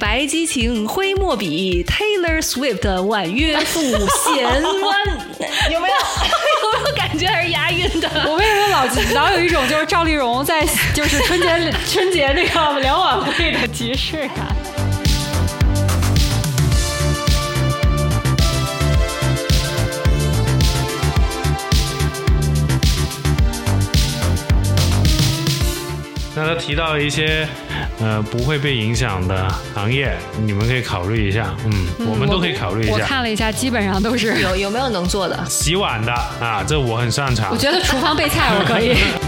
白激情挥墨笔，Taylor Swift 的婉约赋弦弯，有没有？有没有感觉还是押韵的？我为什么老老有一种就是赵丽蓉在 就是春节春节那个两晚会的即视感？那他提到一些呃不会被影响的行业，你们可以考虑一下。嗯，我们都可以考虑一下我下。看了一下，基本上都是。有有没有能做的？洗碗的啊，这我很擅长我。觉得厨房备菜我可以。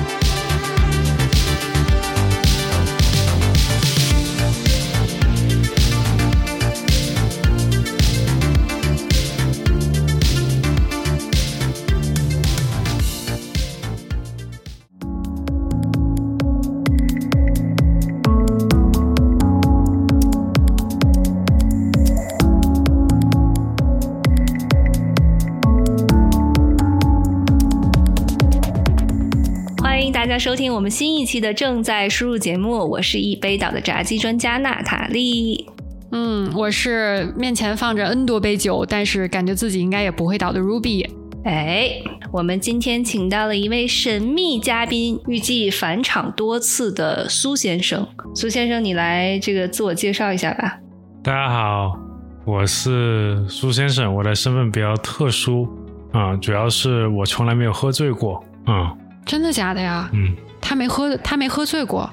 收听我们新一期的正在输入节目，我是一杯倒的炸鸡专家娜塔莉。嗯，我是面前放着 N 多杯酒，但是感觉自己应该也不会倒的 Ruby。哎，我们今天请到了一位神秘嘉宾，预计返场多次的苏先生。苏先生，你来这个自我介绍一下吧。大家好，我是苏先生，我的身份比较特殊啊、主要是我从来没有喝醉过。嗯真的假的呀？嗯他没喝，他没喝醉过。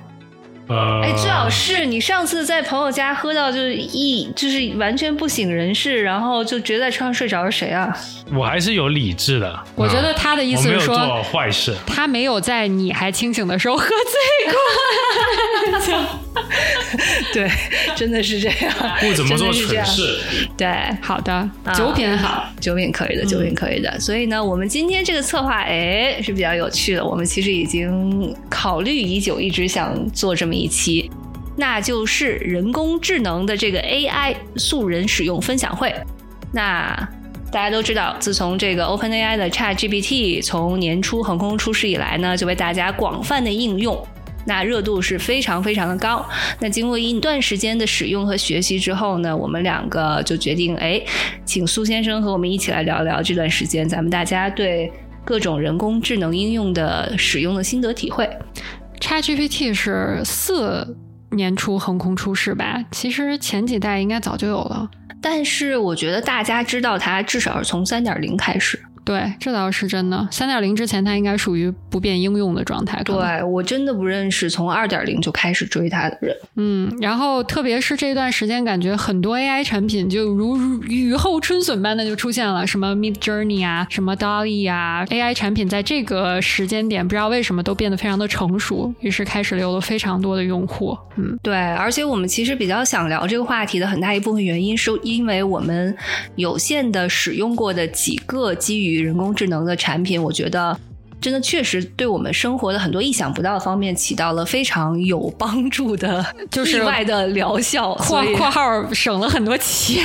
呃，哎，最好是你上次在朋友家喝到就是一就是完全不省人事，然后就直接在车上睡着是谁啊？我还是有理智的。我觉得啊他的意思是说，做坏事。他没有在你还清醒的时候喝醉过。对，真的是这样，不怎么做真的是这样蠢事。对，好的，啊酒品好。酒品可以的，酒品可以的。所以呢，我们今天这个策划，哎，是比较有趣的。我们其实已经考虑已久，一直想做这么一期，那就是人工智能的这个 AI 素人使用分享会。那大家都知道，自从这个 OpenAI 的 ChatGPT 从年初横空出世以来呢，就被大家广泛的应用。那热度是非常非常的高。那经过一段时间的使用和学习之后呢，我们两个就决定，哎，请苏先生和我们一起来聊聊这段时间咱们大家对各种人工智能应用的使用的心得体会。ChatGPT 是四年初横空出世吧？其实前几代应该早就有了。但是我觉得大家知道它至少是从三点零开始。对，这倒是真的。三点零之前，它应该属于不变应用的状态。对我真的不认识从二点零就开始追它的人。嗯，然后特别是这段时间，感觉很多 AI 产品就如如雨后春笋般的就出现了，什么 Mid Journey 啊，什么 Dolly 啊，AI 产品在这个时间点，不知道为什么都变得非常的成熟，于是开始有了非常多的用户。嗯，对，而且我们其实比较想聊这个话题的很大一部分原因，是因为我们有限的使用过的几个基于人工智能的产品，我觉得。真的确实对我们生活的很多意想不到的方面起到了非常有帮助的，就是意外的疗效。括括号省了很多钱。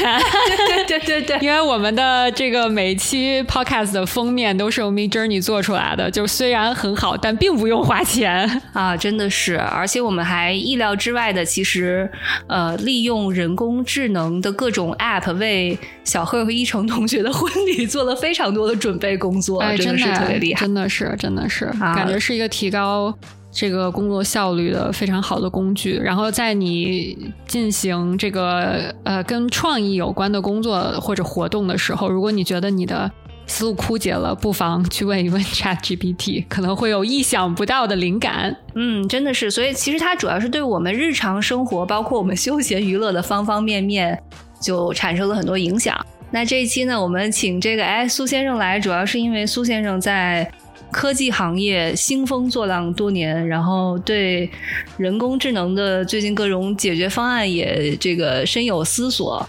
对对对对，因为我们的这个每期 podcast 的封面都是用 Mid Journey 做出来的，就虽然很好，但并不用花钱。啊，真的是，而且我们还意料之外的，其实呃，利用人工智能的各种 app 为小贺和一成同学的婚礼做了非常多的准备工作，哎，真的是特别厉害。真的是，真的是，啊感觉是一个提高。这个工作效率的非常好的工具，然后在你进行这个呃跟创意有关的工作或者活动的时候，如果你觉得你的思路枯竭了，不妨去问一问 ChatGPT，可能会有意想不到的灵感。嗯，真的是，所以其实它主要是对我们日常生活，包括我们休闲娱乐的方方面面，就产生了很多影响。那这一期呢，我们请这个哎苏先生来，主要是因为苏先生在科技行业兴风作浪多年，然后对人工智能的最近各种解决方案也这个深有思索。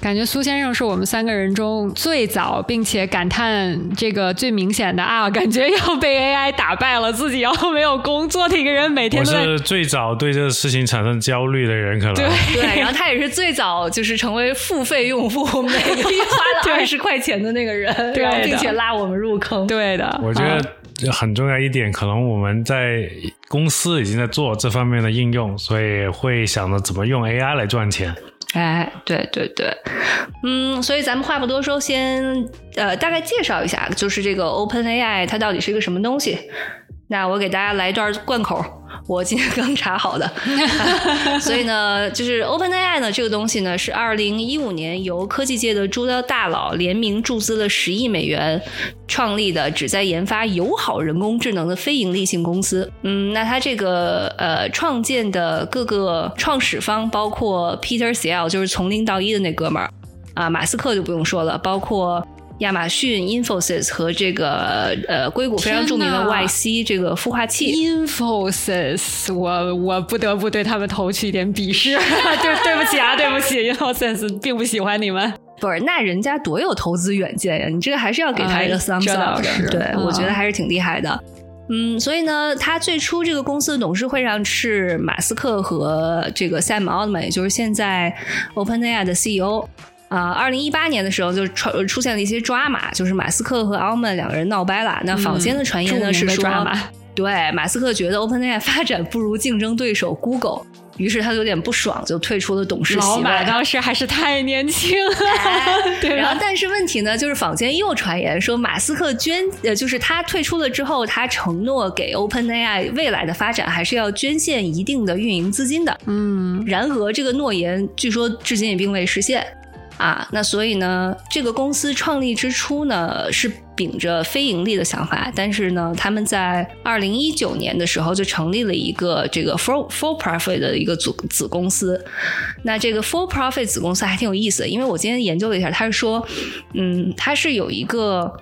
感觉苏先生是我们三个人中最早，并且感叹这个最明显的啊，感觉要被 AI 打败了，自己要没有工作的一个人，每天我都是最早对这个事情产生焦虑的人，可能。对。对，然后他也是最早就是成为付费用户，每个月花了 二十块钱的那个人，对然后并且拉我们入坑。对的，我觉啊。得很重要一点，可能我们在公司已经在做这方面的应用，所以会想着怎么用 AI 来赚钱。哎，对对对，嗯，所以咱们话不多说，先呃大概介绍一下，就是这个 Open AI 它到底是一个什么东西。那我给大家来一段贯口，我今天刚查好的。所以呢，就是 Open AI 呢这个东西呢，是二零一五年由科技界的诸多大佬联名注资了十亿美元创立的，旨在研发友好人工智能的非盈利性公司。嗯，那它这个呃创建的各个创始方包括 Peter Thiel，就是从零到一的那哥们儿啊，马斯克就不用说了，包括。亚马逊、Infosys 和这个呃硅谷非常著名的 YC 这个孵化器，Infosys，我我不得不对他们投去一点鄙视，对对不起啊，对不起，Infosys 并不喜欢你们。不是，那人家多有投资远见呀！你这个还是要给他一个 thumbs up 的，对我觉得还是挺厉害的。嗯，所以呢，他最初这个公司的董事会上是马斯克和这个 Sam Altman，也就是现在 OpenAI 的 CEO。啊，二零一八年的时候就出出现了一些抓马，就是马斯克和奥曼两个人闹掰了。那坊间的传言呢是说，对马斯克觉得 OpenAI 发展不如竞争对手 Google，于是他有点不爽，就退出了董事席。老马当时还是太年轻了，对。然后，但是问题呢，就是坊间又传言说马斯克捐，呃，就是他退出了之后，他承诺给 OpenAI 未来的发展还是要捐献一定的运营资金的。嗯，然而这个诺言据说至今也并未实现。啊，那所以呢，这个公司创立之初呢是秉着非盈利的想法，但是呢，他们在二零一九年的时候就成立了一个这个 for for profit 的一个子子公司。那这个 for profit 子公司还挺有意思，因为我今天研究了一下，他是说，嗯，它是有一个。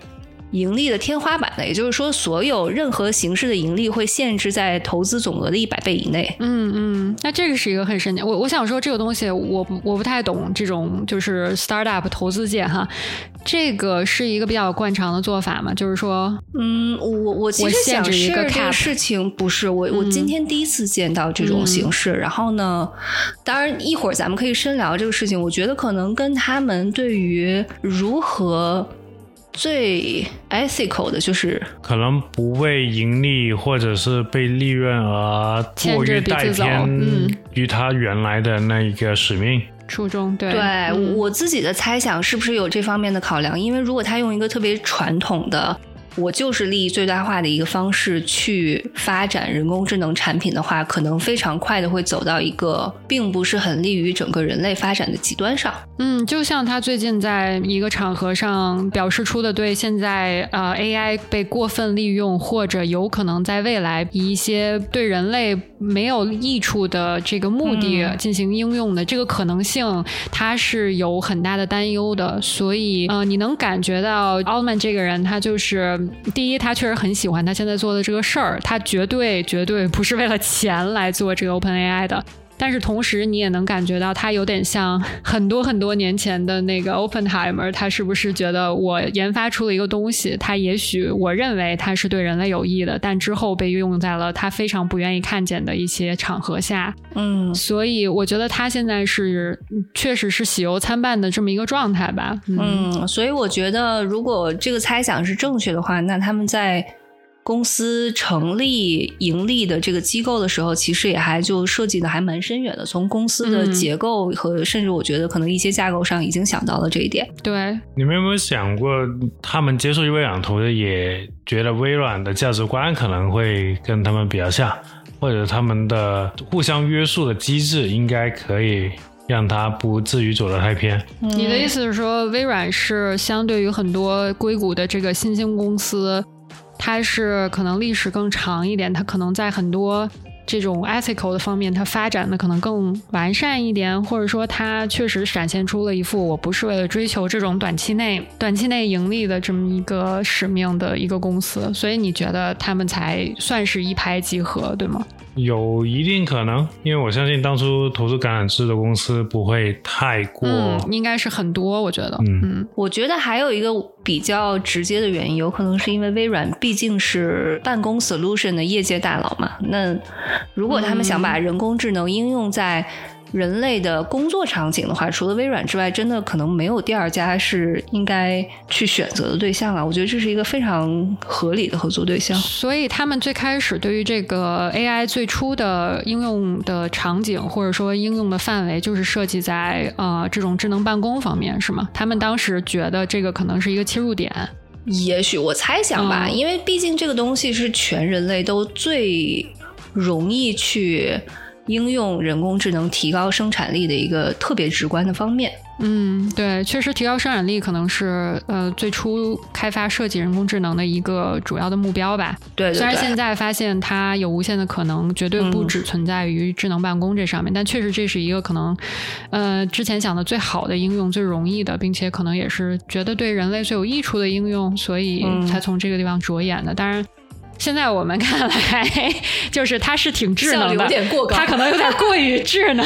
盈利的天花板的，也就是说，所有任何形式的盈利会限制在投资总额的一百倍以内。嗯嗯，那这个是一个很神奇。我我想说，这个东西我我不太懂，这种就是 startup 投资界哈，这个是一个比较惯常的做法嘛？就是说，嗯，我我其实想是这个事情不是我我今天第一次见到这种形式。然后呢，当然一会儿咱们可以深聊这个事情。我觉得可能跟他们对于如何。最 ethical 的就是可能不为盈利或者是被利润而过于带偏于他原来的那一个使命初衷。对，对我自己的猜想是不是有这方面的考量？因为如果他用一个特别传统的。我就是利益最大化的一个方式去发展人工智能产品的话，可能非常快的会走到一个并不是很利于整个人类发展的极端上。嗯，就像他最近在一个场合上表示出的，对现在呃 AI 被过分利用，或者有可能在未来以一些对人类没有益处的这个目的进行应用的这个可能性，他是有很大的担忧的。所以呃，你能感觉到奥曼这个人，他就是。第一，他确实很喜欢他现在做的这个事儿，他绝对绝对不是为了钱来做这个 Open AI 的。但是同时，你也能感觉到他有点像很多很多年前的那个 Oppenheimer，他是不是觉得我研发出了一个东西，他也许我认为他是对人类有益的，但之后被用在了他非常不愿意看见的一些场合下。嗯，所以我觉得他现在是确实是喜忧参半的这么一个状态吧。嗯，所以我觉得如果这个猜想是正确的话，那他们在。公司成立盈利的这个机构的时候，其实也还就设计的还蛮深远的。从公司的结构和甚至我觉得可能一些架构上已经想到了这一点。对，你们有没有想过，他们接受微软投的，也觉得微软的价值观可能会跟他们比较像，或者他们的互相约束的机制应该可以让他不至于走得太偏。你的意思是说，微软是相对于很多硅谷的这个新兴公司？它是可能历史更长一点，它可能在很多这种 ethical 的方面，它发展的可能更完善一点，或者说它确实展现出了一副我不是为了追求这种短期内短期内盈利的这么一个使命的一个公司，所以你觉得他们才算是一拍即合，对吗？有一定可能，因为我相信当初投资橄榄枝的公司不会太过，应该是很多。我觉得，嗯，我觉得还有一个比较直接的原因，有可能是因为微软毕竟是办公 solution 的业界大佬嘛。那如果他们想把人工智能应用在人类的工作场景的话，除了微软之外，真的可能没有第二家是应该去选择的对象了。我觉得这是一个非常合理的合作对象。所以他们最开始对于这个 AI 最初的应用的场景，或者说应用的范围，就是设计在呃这种智能办公方面，是吗？他们当时觉得这个可能是一个切入点。也许我猜想吧，嗯因为毕竟这个东西是全人类都最容易去应用人工智能提高生产力的一个特别直观的方面。嗯，对，确实提高生产力可能是呃最初开发设计人工智能的一个主要的目标吧。对对虽然现在发现它有无限的可能，绝对不嗯只存在于智能办公这上面，但确实这是一个可能，呃，之前想的最好的应用、最容易的，并且可能也是觉得对人类最有益处的应用，所以嗯才从这个地方着眼的。当然。现在我们看来，就是它是挺智能的，有点过高。它可能有点过于智能，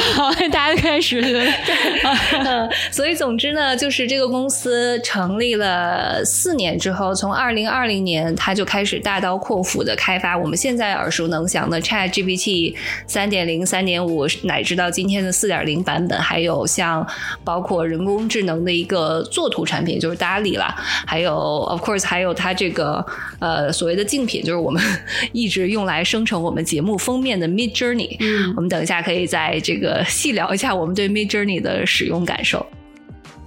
大家开始。嗯，所以总之呢，就是这个公司成立了四年之后，从二零二零年，它就开始大刀阔斧的开发我们现在耳熟能详的 Chat GPT 三点零、三点五，乃至到今天的四点零版本，还有像包括人工智能的一个作图产品，就是 DALL-E 啦，还有 of course 还有它这个呃所谓的竞品，就是我们一直用来生成我们节目封面的 Mid Journey。嗯我们等一下可以在这个细聊一下我们对 Mid Journey 的使用感受。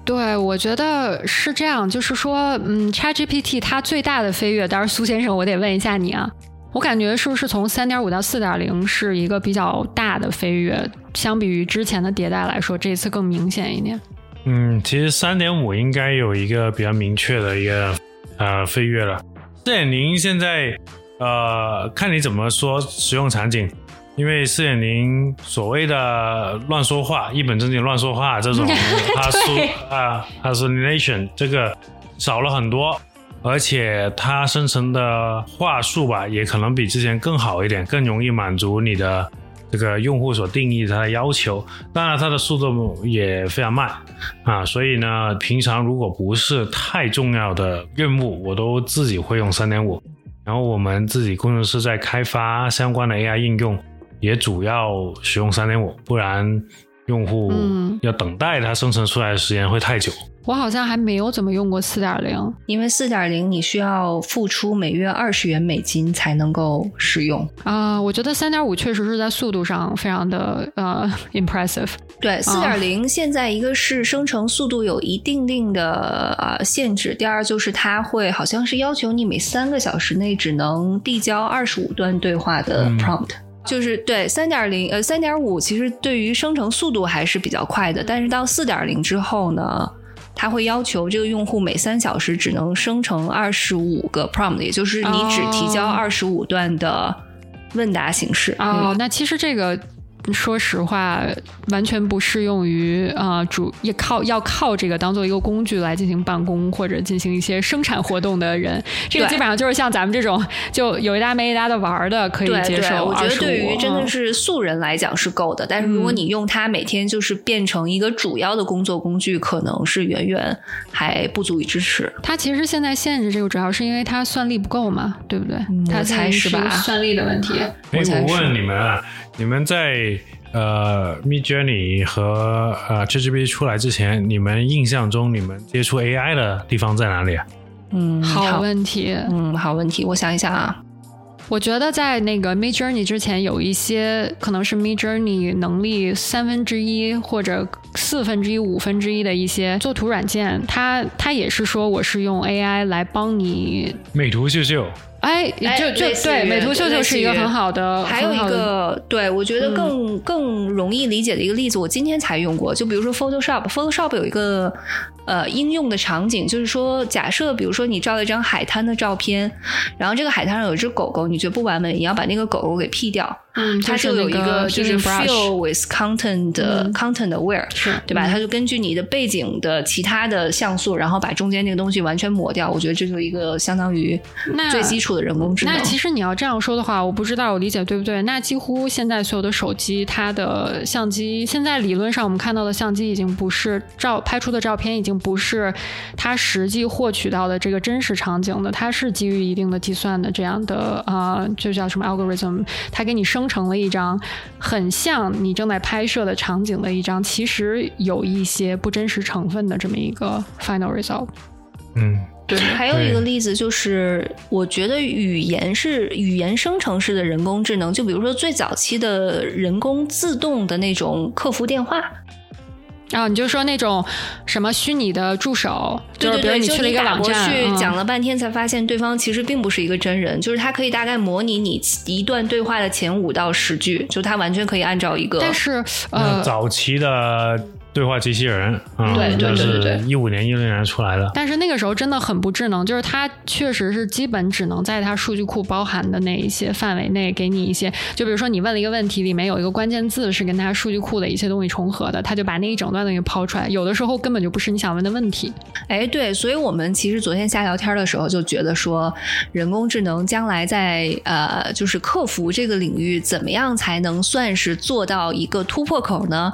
对，我觉得是这样，就是说，嗯，ChatGPT 它最大的飞跃，当然苏先生，我得问一下你啊，我感觉是不是从三点五到四点零是一个比较大的飞跃，相比于之前的迭代来说，这次更明显一点。嗯，其实三点五应该有一个比较明确的一个呃飞跃了。四点零现在呃看你怎么说使用场景，因为四点零所谓的乱说话、一本正经乱说话这种 哈苏啊 hallucination 这个少了很多，而且它生成的话术吧也可能比之前更好一点，更容易满足你的。这个用户所定义它的要求，当然它的速度也非常慢啊，所以呢，平常如果不是太重要的任务，我都自己会用三点五。然后我们自己工程师在开发相关的 AI 应用，也主要使用三点五，不然用户嗯要等待它生成出来的时间会太久。我好像还没有怎么用过四点零，因为四点零你需要付出每月二十元美金才能够使用。啊、我觉得三点五确实是在速度上非常的呃 impressive。对，四点零现在一个是生成速度有一定定的呃限制，第二就是它会好像是要求你每三个小时内只能递交二十五段对话的嗯 prompt。就是对三点零呃三点五，其实对于生成速度还是比较快的，但是到四点零之后呢，它会要求这个用户每三小时只能生成二十五个 prompt，也就是你只提交哦二十五段的问答形式。哦，嗯那其实这个。说实话，完全不适用于啊、呃主也靠要靠这个当做一个工具来进行办公或者进行一些生产活动的人，这个基本上就是像咱们这种就有一搭没一搭的玩儿的可以对对，接受。我觉得对于真的嗯是素人来讲是够的，但是如果你用它每天就是变成一个主要的工作工具，可能是远远还不足以支持。它其实现在限制这个，主要是因为它算力不够嘛，对不对？它我猜是吧算力的问题。哎，我我问你们啊，你们在呃 Mid Journey 和呃 ChatGPT 出来之前，你们印象中你们接触 AI 的地方在哪里啊？嗯，好问题，嗯，好问题，我想一想啊，我觉得在那个 Mid Journey 之前，有一些可能是 Mid Journey 能力三分之一或者四分之一、五分之一的一些作图软件，它它也是说我是用 AI 来帮你，美图秀秀，哎，哎就就对，美图秀秀是一个很好的，还有一个，对我觉得更、更容易理解的一个例子，我今天才用过。就比如说 Photoshop，Photoshop 有一个呃应用的场景，就是说，假设比如说你照了一张海滩的照片，然后这个海滩上有一只狗狗，你觉得不完美，你要把那个狗狗给 P 掉，嗯，它就有一个就是 fill with content 的、嗯 content aware，是对吧？嗯它就根据你的背景的其他的像素，然后把中间那个东西完全抹掉。我觉得这就是一个相当于那最基础的人工智能。那其实你要这样说的话，我不知道我理解对不对。那几乎现在所有的手机，它的相机，现在理论上我们看到的相机已经不是照拍出的照片，已经不是它实际获取到的这个真实场景的，它是基于一定的计算的这样的啊、呃就叫什么 algorithm，它给你生生成了一张很像你正在拍摄的场景的一张，其实有一些不真实成分的这么一个 final result。嗯，对，还有一个例子就是，我觉得语言是语言生成式的人工智能，就比如说最早期的人工自动的那种客服电话。啊，你就说那种什么虚拟的助手，就是比如你去了一个网站，讲了半天才发现对方其实并不是一个真人，就是他可以大概模拟你一段对话的前五到十句，就他完全可以按照一个。但是呃，早期的。对话机器人，对对对对对，一五年、一六年出来的。但是那个时候真的很不智能，就是它确实是基本只能在它数据库包含的那一些范围内给你一些，就比如说你问了一个问题，里面有一个关键字是跟它数据库的一些东西重合的，它就把那一整段东西抛出来。有的时候根本就不是你想问的问题。哎，对，所以我们其实昨天瞎聊天的时候就觉得说，人工智能将来在呃，就是客服这个领域，怎么样才能算是做到一个突破口呢？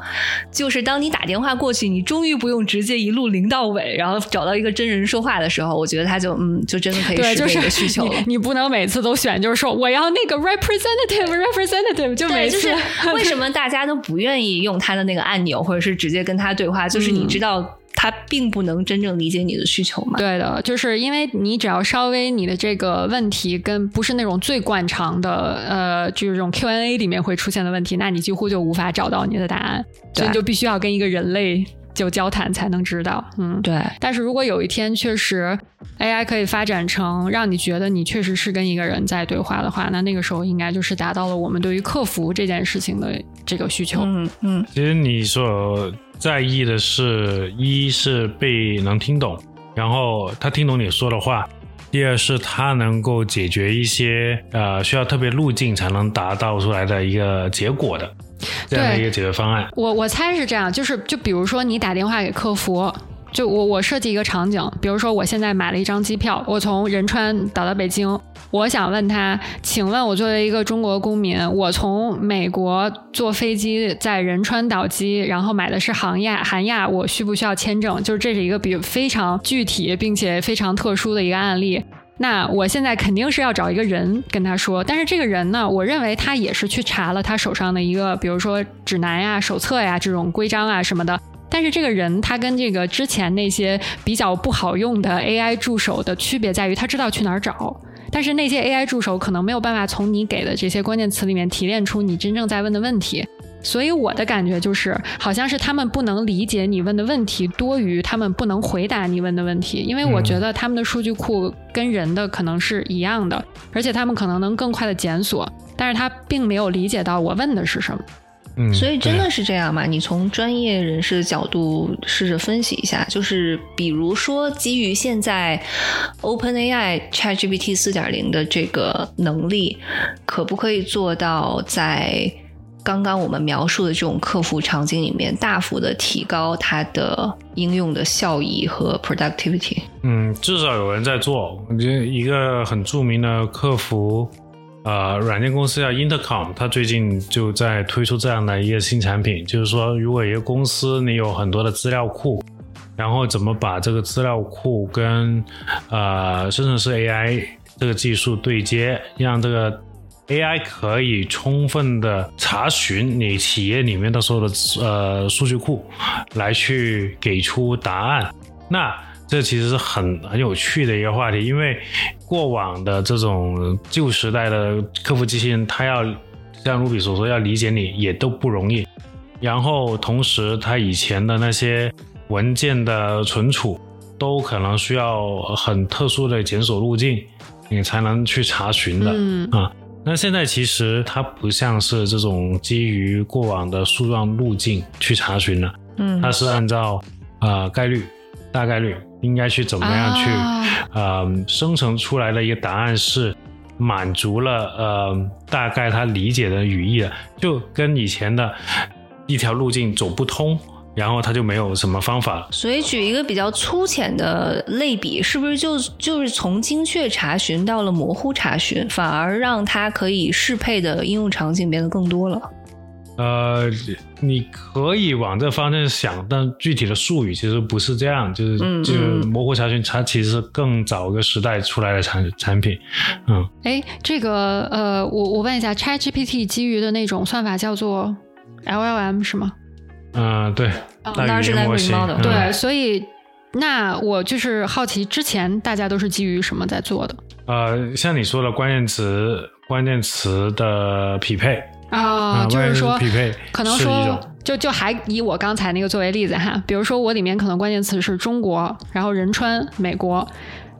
就是当你打。电话过去，你终于不用直接一路零到尾，然后找到一个真人说话的时候，我觉得他就嗯，就真的可以实现这个需求了。你不能每次都选，就是说我要那个 representative representative，就每次 为什么大家都不愿意用他的那个按钮，或者是直接跟他对话？就是你知道。他并不能真正理解你的需求嘛？对的，就是因为你只要稍微你的这个问题跟不是那种最惯常的，呃，就是这种 Q&A 里面会出现的问题，那你几乎就无法找到你的答案，所以你就必须要跟一个人类就交谈才能知道。嗯，对。但是如果有一天确实 AI 可以发展成让你觉得你确实是跟一个人在对话的话，那那个时候应该就是达到了我们对于客服这件事情的这个需求。嗯嗯。其实你说。在意的是，一是被能听懂，然后他听懂你说的话；第二是他能够解决一些呃需要特别路径才能达到出来的一个结果的这样的一个解决方案。我我猜是这样，就是就比如说你打电话给客服。就我我设计一个场景，比如说我现在买了一张机票，我从仁川倒到北京，我想问他，请问我作为一个中国公民，我从美国坐飞机在仁川倒机，然后买的是航亚韩亚，我需不需要签证？就是这是一个比非常具体并且非常特殊的一个案例。那我现在肯定是要找一个人跟他说，但是这个人呢，我认为他也是去查了他手上的一个，比如说指南呀、手册呀这种规章啊什么的。但是这个人他跟这个之前那些比较不好用的 AI 助手的区别在于，他知道去哪儿找。但是那些 AI 助手可能没有办法从你给的这些关键词里面提炼出你真正在问的问题。所以我的感觉就是，好像是他们不能理解你问的问题，多于他们不能回答你问的问题。因为我觉得他们的数据库跟人的可能是一样的，而且他们可能能更快的检索，但是他并没有理解到我问的是什么。所以真的是这样吗？你从专业人士的角度试着分析一下，就是比如说基于现在 OpenAI ChatGPT 四点零的这个能力，可不可以做到在刚刚我们描述的这种客服场景里面大幅的提高它的应用的效益和 productivity？嗯，至少有人在做。我觉得一个很著名的客服。呃，软件公司叫 Intercom，它最近就在推出这样的一个新产品，就是说，如果一个公司你有很多的资料库，然后怎么把这个资料库跟呃生成式 AI 这个技术对接，让这个 AI 可以充分的查询你企业里面的所有的呃数据库，来去给出答案，那。这其实是很很有趣的一个话题，因为过往的这种旧时代的客服机器人，它要像卢比所说，要理解你也都不容易。然后同时，它以前的那些文件的存储，都可能需要很特殊的检索路径，你才能去查询的。嗯啊，那现在其实它不像是这种基于过往的树状路径去查询了，嗯，它是按照啊概率。大概率应该去怎么样去，呃，生成出来的一个答案是满足了呃大概他理解的语义的，就跟以前的一条路径走不通，然后他就没有什么方法了。所以举一个比较粗浅的类比，是不是就就是从精确查询到了模糊查询，反而让它可以适配的应用场景变得更多了？呃，你可以往这方向想，但具体的术语其实不是这样，就是嗯就是嗯模糊查询，它其实是更早一个时代出来的产产品，嗯，哎，这个呃，我我问一下，ChatGPT 基于的那种算法叫做 LLM 是吗？嗯、对，哦大语 Large 言模型，model，嗯。对，所以那我就是好奇，之前大家都是基于什么在做的？呃，像你说的关键词，关键词的匹配啊？啊就是说可能说，就就还以我刚才那个作为例子哈，比如说我里面可能关键词是中国，然后仁川、美国。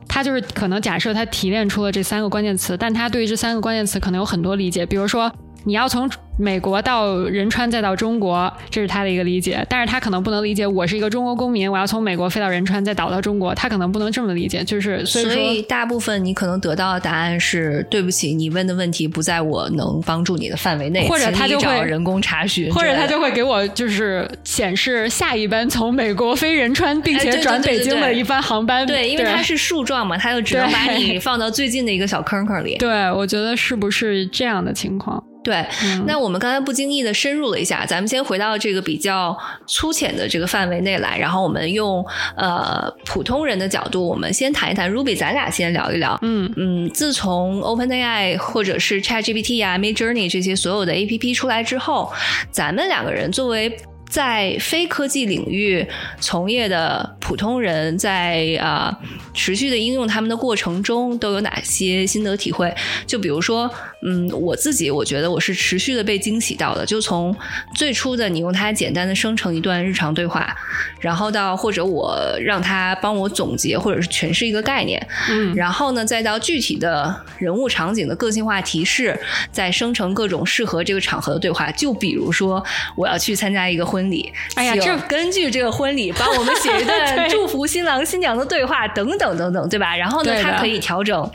他就是可能假设他提炼出了这三个关键词，但他对于这三个关键词可能有很多理解。比如说，你要从美国到仁川再到中国，这是他的一个理解，但是他可能不能理解我是一个中国公民，我要从美国飞到仁川再倒到中国，他可能不能这么理解。就是所以所说，以大部分你可能得到的答案是：对不起，你问的问题不在我能帮助你的范围内，或者他就会找人工查询或者他就会给我就是显示下一班从美国飞仁川，并且转北京的一班航班。对，因为它是树状嘛，他就只能把你放到最近的一个小坑坑里。对，我觉得是不是这样的情况？对，嗯那我们刚才不经意的深入了一下，咱们先回到这个比较粗浅的这个范围内来，然后我们用呃普通人的角度，我们先谈一谈 Ruby，咱俩先聊一聊。嗯嗯，自从 OpenAI 或者是 ChatGPT 啊、Midjourney 这些所有的 APP 出来之后，咱们两个人作为在非科技领域从业的普通人在，啊持续的应用他们的过程中，都有哪些心得体会？就比如说，嗯，我自己我觉得我是持续的被惊喜到的，就从最初的你用它简单的生成一段日常对话，然后到或者我让它帮我总结或者是诠释一个概念，嗯然后呢，再到具体的人物场景的个性化提示，再生成各种适合这个场合的对话。就比如说，我要去参加一个婚礼，哎呀这根据这个婚礼帮我们写一 段祝福新郎新娘的对话，等等等等，对吧？然后呢，它可以调整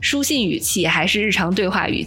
书信语气还是日常对话语气，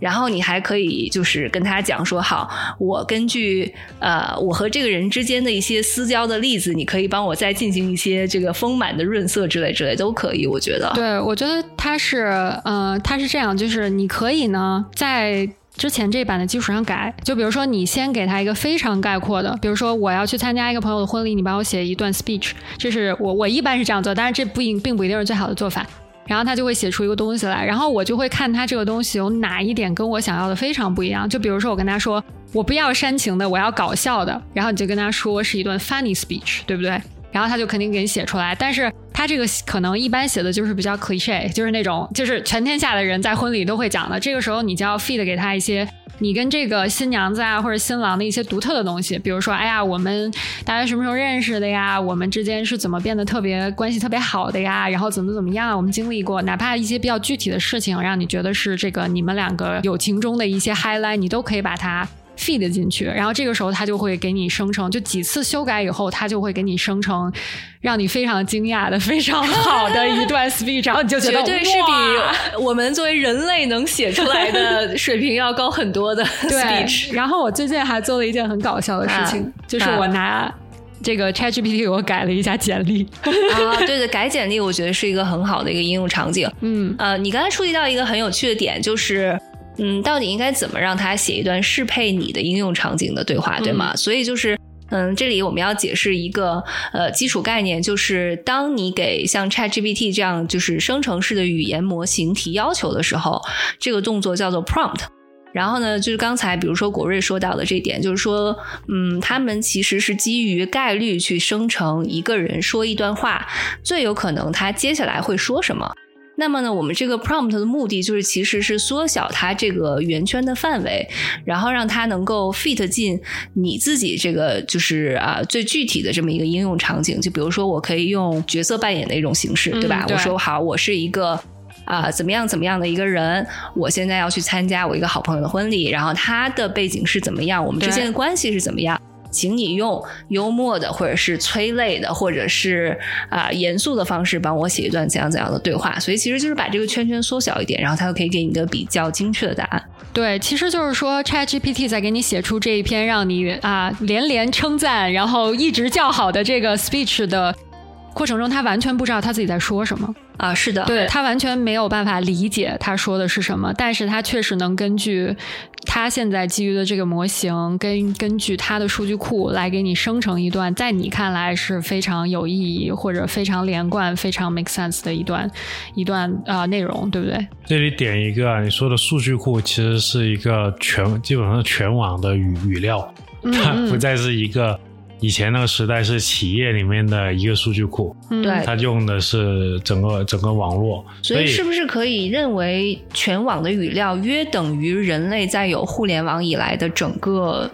然后你还可以就是跟他讲说，好，我根据呃我和这个人之间的一些私交的例子，你可以帮我再进行一些这个丰满的润色之类之类都可以，我觉得。对，我觉得它是，呃，它是这样，就是你可以呢，在之前这版的基础上改。就比如说，你先给他一个非常概括的，比如说我要去参加一个朋友的婚礼，你帮我写一段 speech，这是我我一般是这样做，但是这不一并不一定是最好的做法。然后他就会写出一个东西来，然后我就会看他这个东西有哪一点跟我想要的非常不一样。就比如说，我跟他说我不要煽情的，我要搞笑的，然后你就跟他说是一段 funny speech，对不对？然后他就肯定给你写出来，但是他这个可能一般写的就是比较 cliche，就是那种就是全天下的人在婚礼都会讲的。这个时候你就要 feed 给他一些你跟这个新娘子啊或者新郎的一些独特的东西，比如说，哎呀，我们大家什么时候认识的呀？我们之间是怎么变得特别关系特别好的呀？然后怎么怎么样？我们经历过，哪怕一些比较具体的事情，让你觉得是这个你们两个友情中的一些 highlight，你都可以把它。Feed 进去，然后这个时候它就会给你生成，就几次修改以后，它就会给你生成，让你非常惊讶的、非常好的一段 speech，然后你就觉得绝对是比我们作为人类能写出来的水平要高很多的 speech。然后我最近还做了一件很搞笑的事情，啊就是我拿这个 ChatGPT 给我改了一下简历。啊，对的，改简历我觉得是一个很好的一个应用场景。嗯呃，你刚才触及到一个很有趣的点，就是。嗯，到底应该怎么让他写一段适配你的应用场景的对话，对吗？所以就是，嗯，这里我们要解释一个呃基础概念，就是当你给像 ChatGPT 这样就是生成式的语言模型提要求的时候，这个动作叫做 prompt。然后呢，就是刚才比如说国瑞说到的这一点，就是说，嗯，他们其实是基于概率去生成一个人说一段话，最有可能他接下来会说什么。那么呢，我们这个 prompt 的目的就是其实是缩小它这个圆圈的范围，然后让它能够 fit 进你自己这个就是啊最具体的这么一个应用场景。就比如说，我可以用角色扮演的一种形式，对吧？我说好，我是一个。啊、怎么样怎么样的一个人？我现在要去参加我一个好朋友的婚礼，然后他的背景是怎么样？我们之间的关系是怎么样？请你用幽默的，或者是催泪的，或者是啊、严肃的方式帮我写一段怎样怎样的对话。所以其实就是把这个圈圈缩小一点，然后它就可以给你一个比较精确的答案。对，其实就是说，ChatGPT 在给你写出这一篇让你啊连连称赞，然后一直叫好的这个 speech 的过程中他完全不知道他自己在说什么。啊，是的，对他完全没有办法理解他说的是什么，但是他确实能根据他现在基于的这个模型，根根据他的数据库来给你生成一段在你看来是非常有意义或者非常连贯、非常 make sense 的一段一段啊、内容，对不对？这里点一个啊，你说的数据库其实是一个全基本上全网的语语料，它不再是一个以前那个时代是企业里面的一个数据库，嗯。对。它用的是整个整个网络，所以是不是可以认为全网的语料约等于人类在有互联网以来的整个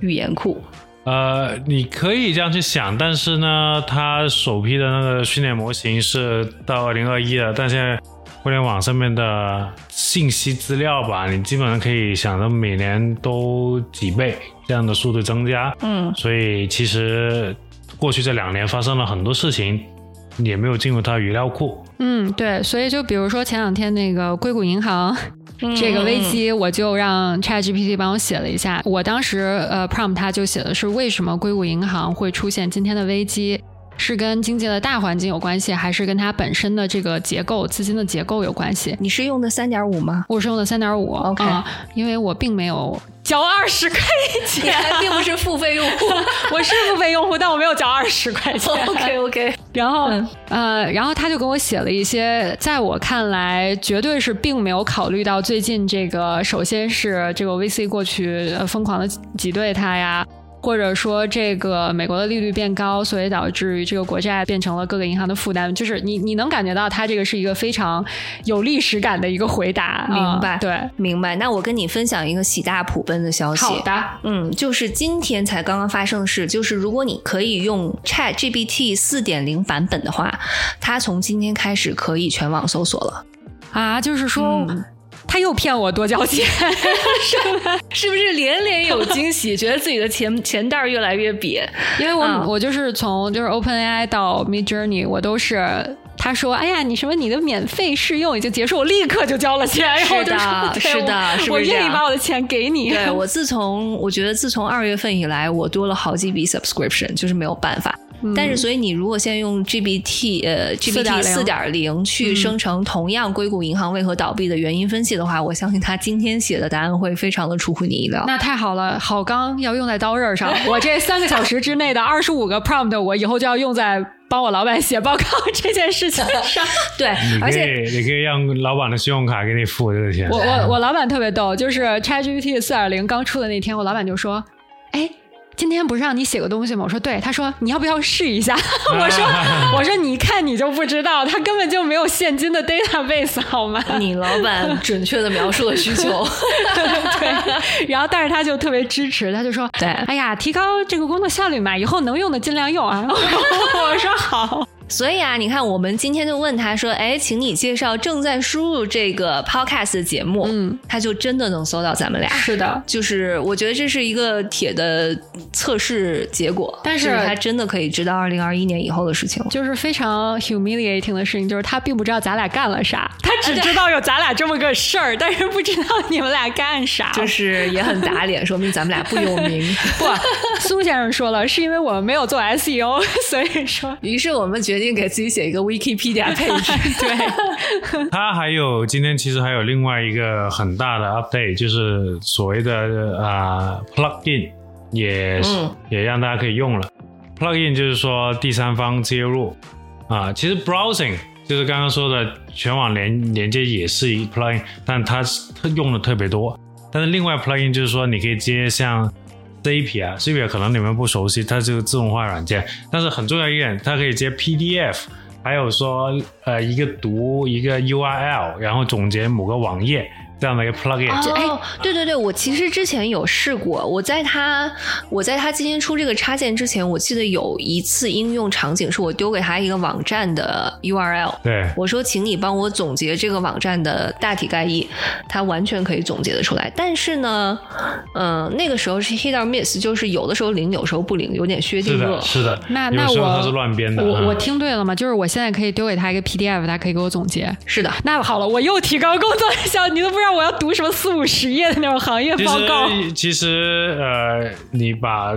语言库？呃，你可以这样去想，但是呢，它首批的那个训练模型是到二零二一了，但现在互联网上面的信息资料吧，你基本上可以想着每年都几倍这样的速度增加，嗯，所以其实过去这两年发生了很多事情，也没有进入它语料库。嗯，对，所以就比如说前两天那个硅谷银行。这个危机，我就让 ChatGPT 帮我写了一下。我当时呃 prompt 它就写的是为什么硅谷银行会出现今天的危机，是跟经济的大环境有关系，还是跟它本身的这个结构、资金的结构有关系？你是用的三点五吗？我是用的三点五 OK 啊因为我并没有交二十块你钱，还并不是付费用户。我是付费用户，但我没有交二十块钱。OK OK，然后、嗯呃，然后他就给我写了一些，在我看来绝对是并没有考虑到最近这个，首先是这个 VC 过去呃疯狂的挤兑他呀。或者说，这个美国的利率变高，所以导致于这个国债变成了各个银行的负担。就是你你能感觉到，它这个是一个非常有历史感的一个回答。明白啊对，明白。那我跟你分享一个喜大普奔的消息。好的，嗯，就是今天才刚刚发生的事，就是如果你可以用 Chat GPT 四点零版本的话，它从今天开始可以全网搜索了，啊，就是说。嗯他又骗我多交钱，是不是连连有惊喜，觉得自己的钱钱袋儿越来越瘪？因为我、嗯我就是从就是 OpenAI 到 Mid Journey，我都是他说，哎呀，你什么你的免费试用已经结束，我立刻就交了钱，然后我就说，对是的我愿意把我的钱给你。对我自从我觉得自从二月份以来，我多了好几笔 subscription，就是没有办法。但是，所以你如果现在用 GPT 呃 GPT 四点零去生成同样硅谷银行为何倒闭的原因分析的话，我相信他今天写的答案会非常的出乎你意料。那太好了，好钢要用在刀刃上。我这三个小时之内的二十五个 prompt，我以后就要用在帮我老板写报告这件事情上。对你，可而且以，你可以让老板的信用卡给你付这个钱。我我我老板特别逗，就是 ChatGPT 四点零刚出的那天，我老板就说：“哎。”今天不是让你写个东西吗？我说对，他说你要不要试一下？我说 我说你一看你就不知道，他根本就没有现金的 database 好吗？你老板准确的描述了需求。对，然后但是他就特别支持，他就说对哎呀，提高这个工作效率嘛，以后能用的尽量用啊。我说好，所以啊，你看，我们今天就问他说：“哎，请你介绍正在输入这个 podcast 的节目。”嗯，他就真的能搜到咱们俩。是的，就是我觉得这是一个铁的测试结果，但是是他真的可以知道二零二一年以后的事情了。就是非常 humiliating 的事情，就是他并不知道咱俩干了啥，他只知道有咱俩这么个事儿，但是不知道你们俩干啥。就是也很打脸，说明咱们俩不有名。不，苏先生说了，是因为我们没有做 SEO，所以说于是我们决定给自己写一个 Wikipedia page。对，它还有今天其实还有另外一个很大的 update，就是所谓的啊、plugin 也是、嗯也让大家可以用了。plugin 就是说第三方接入啊，其实 browsing 就是刚刚说的全网连连接也是一 plugin，但它是它用的特别多。但是另外 plugin 就是说你可以接像 ZP 啊，ZP 可能你们不熟悉，它是个自动化软件，但是很重要一点，它可以接 PDF。还有说，呃，一个读一个 URL，然后总结某个网页这样的一个 plugin。哦，对对对，我其实之前有试过，我在它我在它今天出这个插件之前，我记得有一次应用场景是我丢给他一个网站的 URL，对，我说请你帮我总结这个网站的大体概意，它完全可以总结得出来。但是呢，嗯、那个时候是 hit or miss，就是有的时候灵，有时候不灵，有点薛定谔是的，。是的。那那我是乱编的。嗯我我听对了吗？就是我现在可以丢给他一个 PDF，他可以给我总结。是的，那好了，我又提高工作效率，你都不知道我要读什么四五十页的那种行业报告。实其实呃，你把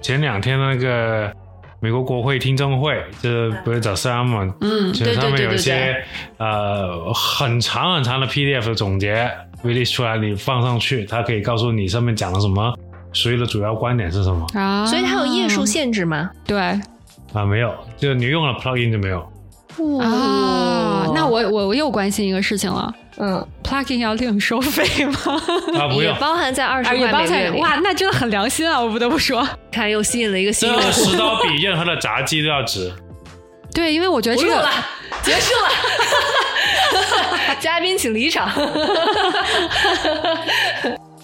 前两天的那个美国国会听证会，就是不是找 Sam 吗？嗯就是他们有一些呃很长很长的 PDF 的总结 release 出来，你放上去，它可以告诉你上面讲了什么，所有的主要观点是什么啊，所以它有页数限制吗？对啊？没有，就你用了 plugin 就没有。啊，那我我我又关心一个事情了嗯，，plugin 要另收费吗？啊，不用，也包含在二十啊，也包块每个月里。括哇，那真的很良心啊，我不得不说。看又吸引了一个新这用户。十刀比任何的炸鸡都要值。对，因为我觉得这个了，结束了。嘉宾请离场。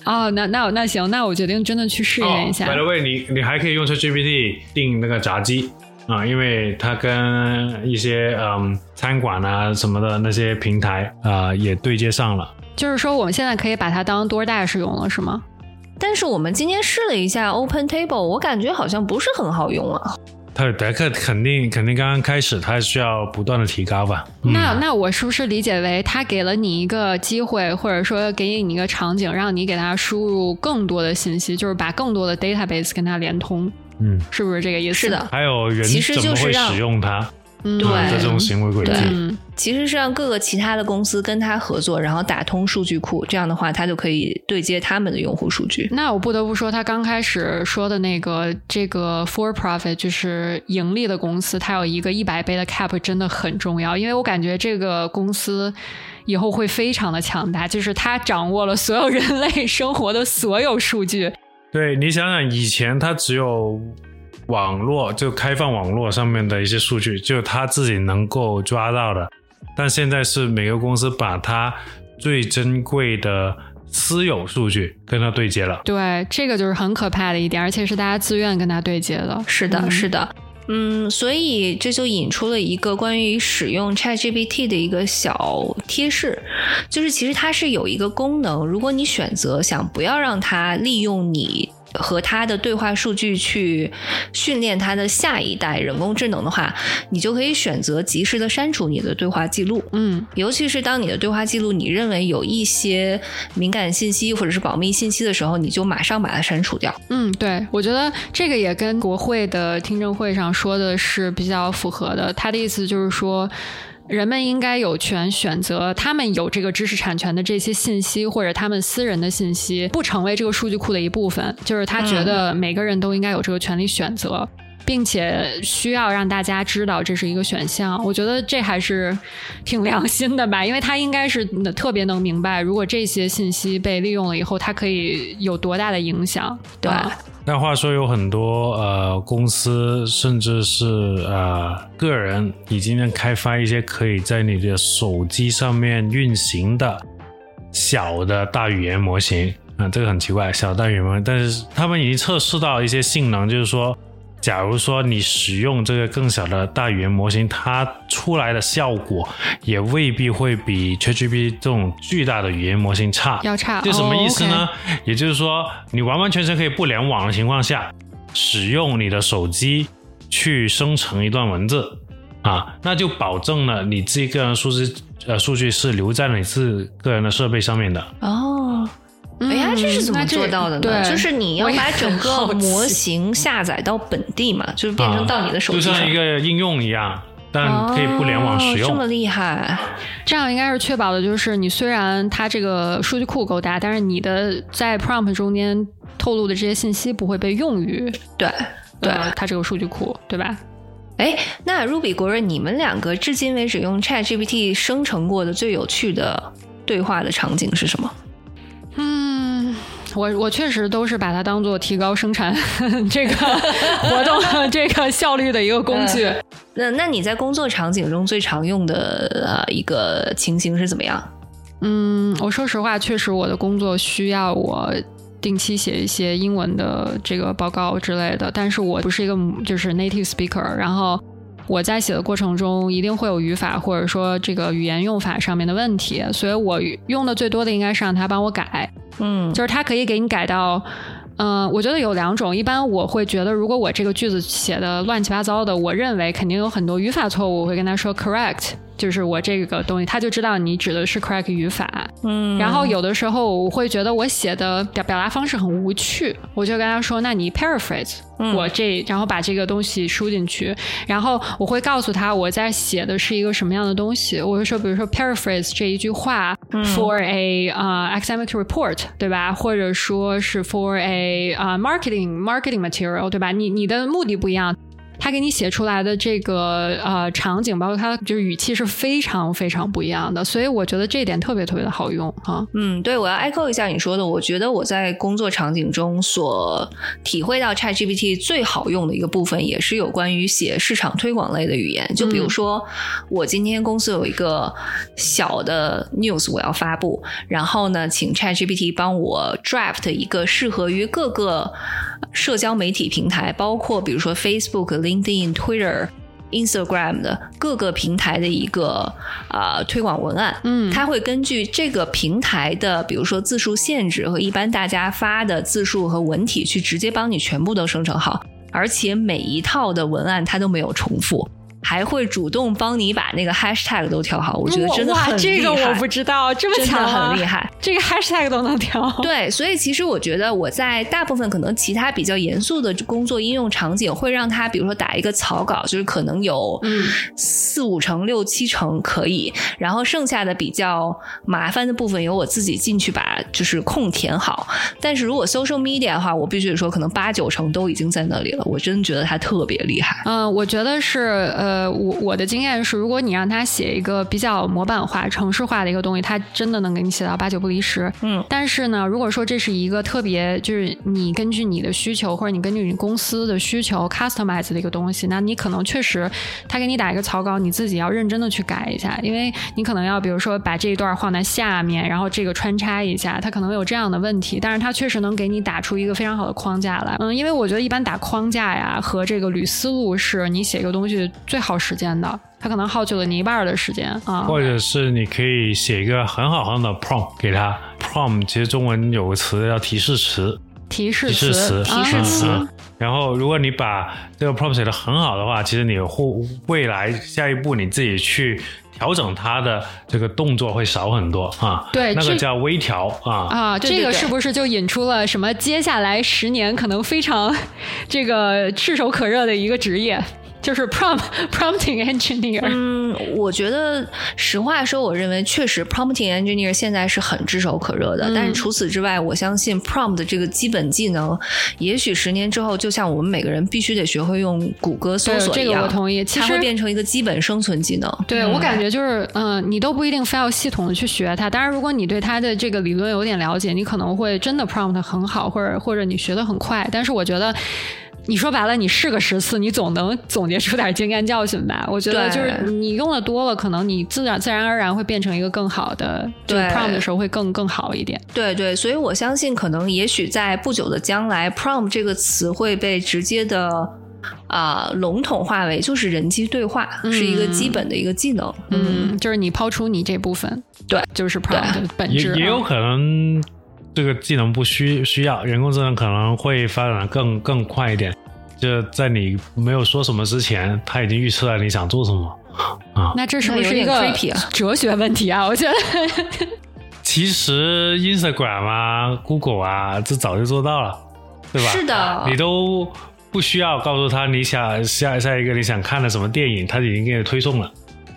哦，那那那行，那我决定真的去试验一下。哦、by the way，你你还可以用 ChatGPT 订那个炸鸡啊，因为它跟一些嗯餐馆啊什么的那些平台啊也对接上了。就是说，我们现在可以把它当 DoorDash 用了，是吗？但是我们今天试了一下 Open Table，我感觉好像不是很好用啊。它有德克肯定肯定刚刚开始，它需要不断的提高吧。嗯、那那我是不是理解为他给了你一个机会，或者说给你一个场景，让你给他输入更多的信息，就是把更多的 database 跟它连通，嗯，是不是这个意思？是的，还有人其实怎么会就是让使用它？嗯，对啊这种行为轨迹对。嗯，其实是让各个其他的公司跟他合作，然后打通数据库，这样的话，他就可以对接他们的用户数据。那我不得不说，他刚开始说的那个这个 for profit 就是盈利的公司，它有一个一百倍的 cap 真的很重要，因为我感觉这个公司以后会非常的强大，就是他掌握了所有人类生活的所有数据。对你想想，以前它只有网络，就开放网络上面的一些数据，就他自己能够抓到的。但现在是每个公司把它最珍贵的私有数据跟它对接了。对，这个就是很可怕的一点，而且是大家自愿跟它对接的。是的，嗯是的。嗯，所以这就引出了一个关于使用 ChatGPT 的一个小贴士，就是其实它是有一个功能，如果你选择想不要让它利用你和它的对话数据去训练它的下一代人工智能的话，你就可以选择及时的删除你的对话记录。嗯尤其是当你的对话记录你认为有一些敏感信息或者是保密信息的时候，你就马上把它删除掉。嗯，对，我觉得这个也跟国会的听证会上说的是比较符合的。他的意思就是说。人们应该有权选择，他们有这个知识产权的这些信息，或者他们私人的信息，不成为这个数据库的一部分。就是他觉得每个人都应该有这个权利选择，并且需要让大家知道这是一个选项。我觉得这还是挺良心的吧，因为他应该是特别能明白，如果这些信息被利用了以后，它可以有多大的影响。对啊但话说，有很多呃公司，甚至是呃个人，已经在开发一些可以在你的手机上面运行的小的大语言模型。啊、这个很奇怪，小大语言模型，但是他们已经测试到一些性能，就是说，假如说你使用这个更小的大语言模型，它出来的效果也未必会比 ChatGPT 这种巨大的语言模型差。要差，这什么意思呢？哦也就是说，你完完全全可以不联网的情况下，使用你的手机去生成一段文字啊，那就保证了你自己个人数据呃数据是留在了你自己个人的设备上面的。哦，呀，这是嗯怎么做到的呢？对，就是你要把整个模型下载到本地嘛，就是变成到你的手机上。就像一个应用一样，但可以不联网使哦、这。么厉害，这样应该是确保的，就是你虽然它这个数据库够大，但是你的在 prompt 中间透露的这些信息不会被用于对对。呃它这个数据库，对吧？哎，那 Ruby 国瑞，你们两个至今为止用 ChatGPT 生成过的最有趣的对话的场景是什么？嗯，我我确实都是把它当做提高生产 这个活动这个效率的一个工具。那那你在工作场景中最常用的呃一个情形是怎么样？嗯，我说实话，确实我的工作需要我定期写一些英文的这个报告之类的，但是我不是一个就是 native speaker，然后我在写的过程中一定会有语法或者说这个语言用法上面的问题，所以我用的最多的应该是让他帮我改，嗯，就是他可以给你改到。嗯、我觉得有两种。一般我会觉得，如果我这个句子写的乱七八糟的，我认为肯定有很多语法错误，我会跟他说 correct，就是我这个东西，他就知道你指的是 correct 语法。嗯然后有的时候我会觉得我写的表表达方式很无趣，我就跟他说：“那你 paraphrase 嗯我这，然后把这个东西输进去，然后我会告诉他我在写的是一个什么样的东西。我会说，比如说 paraphrase 这一句话、for a 啊、academic report，对吧？或者说是 for a 啊、marketing marketing material，对吧？你你的目的不一样。 他给你写出来的这个呃场景，包括他就是语气是非常非常不一样的，所以我觉得这一点特别特别的好用啊。嗯，对，我要 echo 一下你说的。我觉得我在工作场景中所体会到 ChatGPT 最好用的一个部分，也是有关于写市场推广类的语言。就比如说，我今天公司有一个小的 news 我要发布，然后呢，请 ChatGPT 帮我 draft 一个适合于各个社交媒体平台，包括比如说 Facebook、LinkedIn、Twitter。Instagram 的各个平台的一个呃推广文案，嗯它会根据这个平台的，比如说字数限制和一般大家发的字数和文体，去直接帮你全部都生成好，而且每一套的文案它都没有重复，还会主动帮你把那个 hashtag 都调好。我觉得真的哇，很这个厉害我不知道，这么真的强啊很厉害。这个 hashtag 都能调。对，所以其实我觉得我在大部分可能其他比较严肃的工作应用场景，会让他比如说打一个草稿，就是可能有嗯四五成、六七成可以，然后剩下的比较麻烦的部分由我自己进去把就是空填好。但是如果 social media 的话，我必须得说，可能八九成都已经在那里了。我真的觉得他特别厉害。嗯、我觉得是呃，我我的经验是，如果你让他写一个比较模板化、城市化的一个东西，他真的能给你写到八九不离十。嗯，但是呢，如果说这是一个特别，就是你根据你的需求或者你根据你公司的需求 customize 的一个东西，那你可能确实他给你打一个草稿，你自己要认真的去改一下，因为你可能要比如说把这一段放在下面，然后这个穿插一下，他可能有这样的问题，但是他确实能给你打出一个非常好的框架来。嗯，因为我觉得一般打框架呀和这个捋思路是你写一个东西最耗时间的，它可能耗去了你一半的时间啊。或者是你可以写一个很好很好的 prompt 给他。prompt 其实中文有个词叫提示词，提示提示词，啊提示词嗯然后，如果你把这个 prompt 写的很好的话，其实你后未来下一步你自己去调整它的这个动作会少很多啊。对那个叫微调啊。啊，这个是不是就引出了什么？接下来十年可能非常 这个炙手可热的一个职业，就是 prompt prompting engineer。嗯，我觉得实话说，我认为确实 prompting engineer 现在是很炙手可热的。嗯但是除此之外，我相信 prompt 这个基本技能，也许十年之后，就像我们每个人必须得学会用谷歌搜对，这个索一样，我同意。其实它会变成一个基本生存技能。对我感觉就是，嗯、你都不一定非要系统的去学它。当然，如果你对它的这个理论有点了解，你可能会真的 prompt 很好，或者或者你学的很快。但是我觉得。你说白了，你试个十次，你总能总结出点经验教训吧？我觉得就是你用的多了，可能你自然自然而然会变成一个更好的，就是对 prompt 的时候会更更好一点。对对，所以我相信，可能也许在不久的将来，prompt 这个词会被直接的啊、笼统化为就是人机对话，是一个基本的一个技能。嗯，就是你抛出你这部分，对，就是 prompt 的本质。啊也有可能这个技能不需需要，人工智能可能会发展的更更快一点。就在你没有说什么之前，它已经预测了你想做什么啊。那这是不是一个哲学问题啊？我觉得。其实 Instagram 啊、Google 啊，这早就做到了，对吧？是的，你都不需要告诉他你想下下一个你想看的什么电影，他已经给你推送了。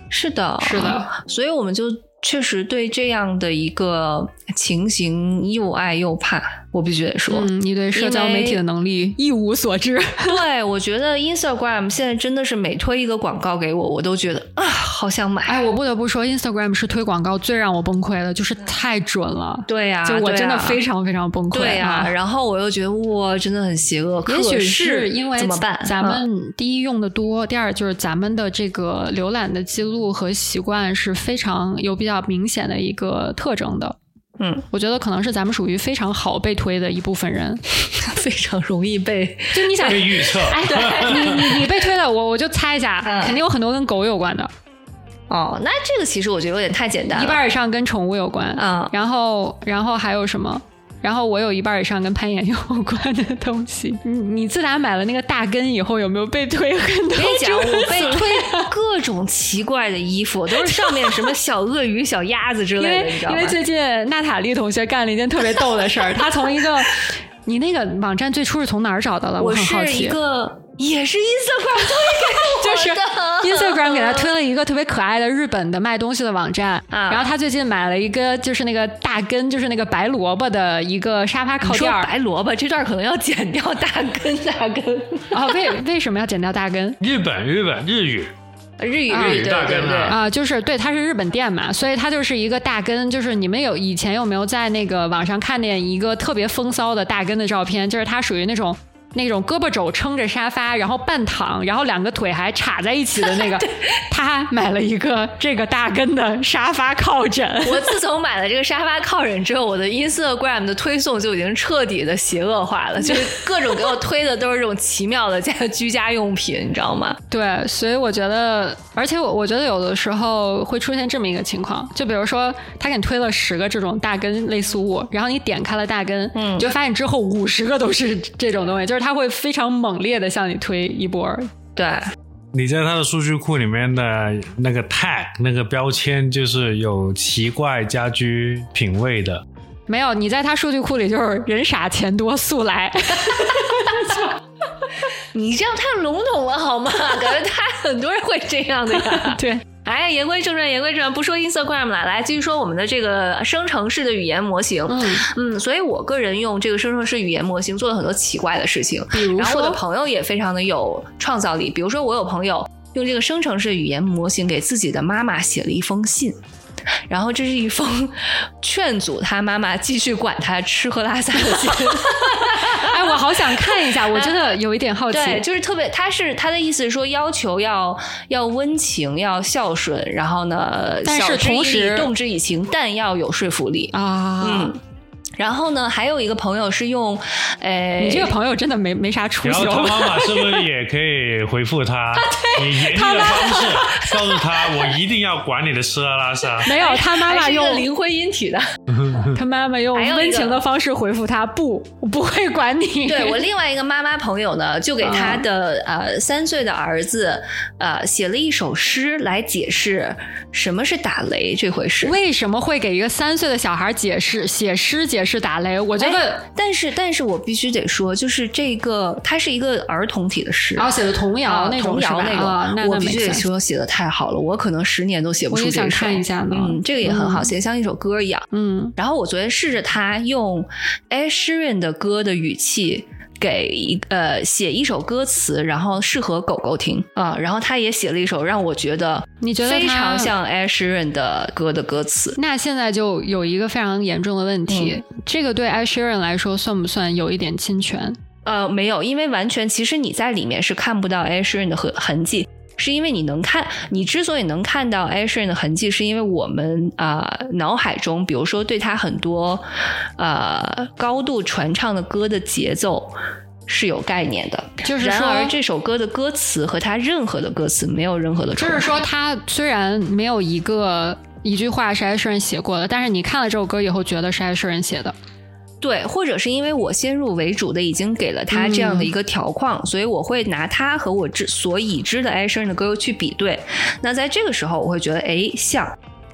是的，是的，所以我们就确实对这样的一个情形又爱又怕，我必须得说。嗯，你对社交媒体的能力一无所知。对，我觉得 Instagram 现在真的是每推一个广告给我，我都觉得啊，好想买。哎，我不得不说，Instagram 是推广告最让我崩溃的，就是太准了。对呀、就我真的非常常非常崩溃。对呀、啊然后我又觉得哇，真的很邪恶。也许可是因为怎么办？咱嗯们第一用的多，第二就是咱们的这个浏览的记录和习惯是非常有比较明显的一个特征的。嗯，我觉得可能是咱们属于非常好被推的一部分人。非常容易被 就你想，被预测，哎，你你你被推的，我我就猜一下，嗯肯定有很多跟狗有关的，哦，那这个其实我觉得有点太简单了。一半以上跟宠物有关。啊然后然后还有什么？然后我有一半以上跟攀岩有关的东西。你你自打买了那个大根以后，有没有被推很多？我跟你讲，我被推各种奇怪的衣服，都是上面什么小鳄鱼、小鸭子之类的，你知道吗因为？最近娜塔莉同学干了一件特别逗的事儿，她从一个你那个网站最初是从哪儿找到的？我是很好奇。一个也是 Instagram 推给我 就是的 Instagram 给他推了一个特别可爱的日本的卖东西的网站，啊然后他最近买了一个就是那个大根，就是那个白萝卜的一个沙发靠垫。白萝卜这段可能要剪掉大根大根，啊，为为什么要剪掉大根？日本日本日语，日语啊日语大根对。啊，就是对，它是日本店嘛，所以它就是一个大根。就是你们有以前有没有在那个网上看见一个特别风骚的大根的照片？就是它属于那种。那种胳膊肘撑着沙发，然后半躺，然后两个腿还插在一起的那个，他买了一个这个大根的沙发靠枕。我自从买了这个沙发靠枕之后，我的 Instagram 的推送就已经彻底的邪恶化了，就是各种给我推的都是这种奇妙的家居家用品，你知道吗？对，所以我觉得，而且我我觉得有的时候会出现这么一个情况，就比如说他给你推了十个这种大根类似物，然后你点开了大根，嗯，你就发现之后五十个都是这种东西，就是他会非常猛烈的向你推一波儿。对，你在他的数据库里面的那个 tag 那个标签，就是有奇怪家居品味的。没有，你在他数据库里就是人傻钱多速来，你这样太笼统了好吗？感觉他很多人会这样的呀。对，哎，言归正传，言归正传，不说 Instagram 了，来继续说我们的这个生成式的语言模型。嗯，嗯，所以我个人用这个生成式语言模型做了很多奇怪的事情，比如然后我的，朋友也非常的有创造力。比如说，我有朋友用这个生成式语言模型给自己的妈妈写了一封信。然后这是一封 劝阻他妈妈继续管他吃喝拉撒的信，哎，我好想看一下，我真的有一点好奇。对，就是特别，他是他的意思是说要求要要温情，要孝顺，然后呢，但是同时动之以情，但要有说服力。啊，嗯，然后呢，还有一个朋友是用，呃，你这个朋友真的没没啥出息然后他哦。妈妈是不是也可以回复他，以严厉的方式告诉他，我一定要管你的吃喝拉撒。没有，他妈妈用灵魂音体的。他妈妈用温情的方式回复他：“不，我 不会管你。”对我另外一个妈妈朋友呢，就给他的、呃三岁的儿子呃写了一首诗来解释什么是打雷这回事。为什么会给一个三岁的小孩解释写诗解释打雷？我觉得哎，但是但是我必须得说，就是这个它是一个儿童体的诗。然后写的童谣啊，那种童谣那个，啊，那我必须。说写的太好了，我可能十年都写不出这首。看一下呢嗯，这个也很好，嗯写的像一首歌一样。嗯，然后我昨天试着他用 Ed Sheeran 的歌的语气。给一呃写一首歌词，然后适合狗狗听啊、然后他也写了一首让我觉得你觉得非常像 Ed Sheeran 的歌的歌词。那现在就有一个非常严重的问题，这个对 Ed Sheeran 来说算不算有一点侵权？呃，没有，因为完全其实你在里面是看不到 Ed Sheeran 的痕痕迹，是因为你能看，你之所以能看到 Sheeran 的痕迹，是因为我们啊、呃脑海中，比如说对他很多呃高度传唱的歌的节奏。是有概念的，就是说然而这首歌的歌词和他任何的歌词没有任何的重，就是说，他虽然没有一个一句话是 Sheeran 写过的，但是你看了这首歌以后，觉得是 Sheeran 写的。对，或者是因为我先入为主的已经给了他这样的一个条框，所以我会拿他和我之所已知的 Ed Sheeran 的歌去比对。那在这个时候，我会觉得哎像。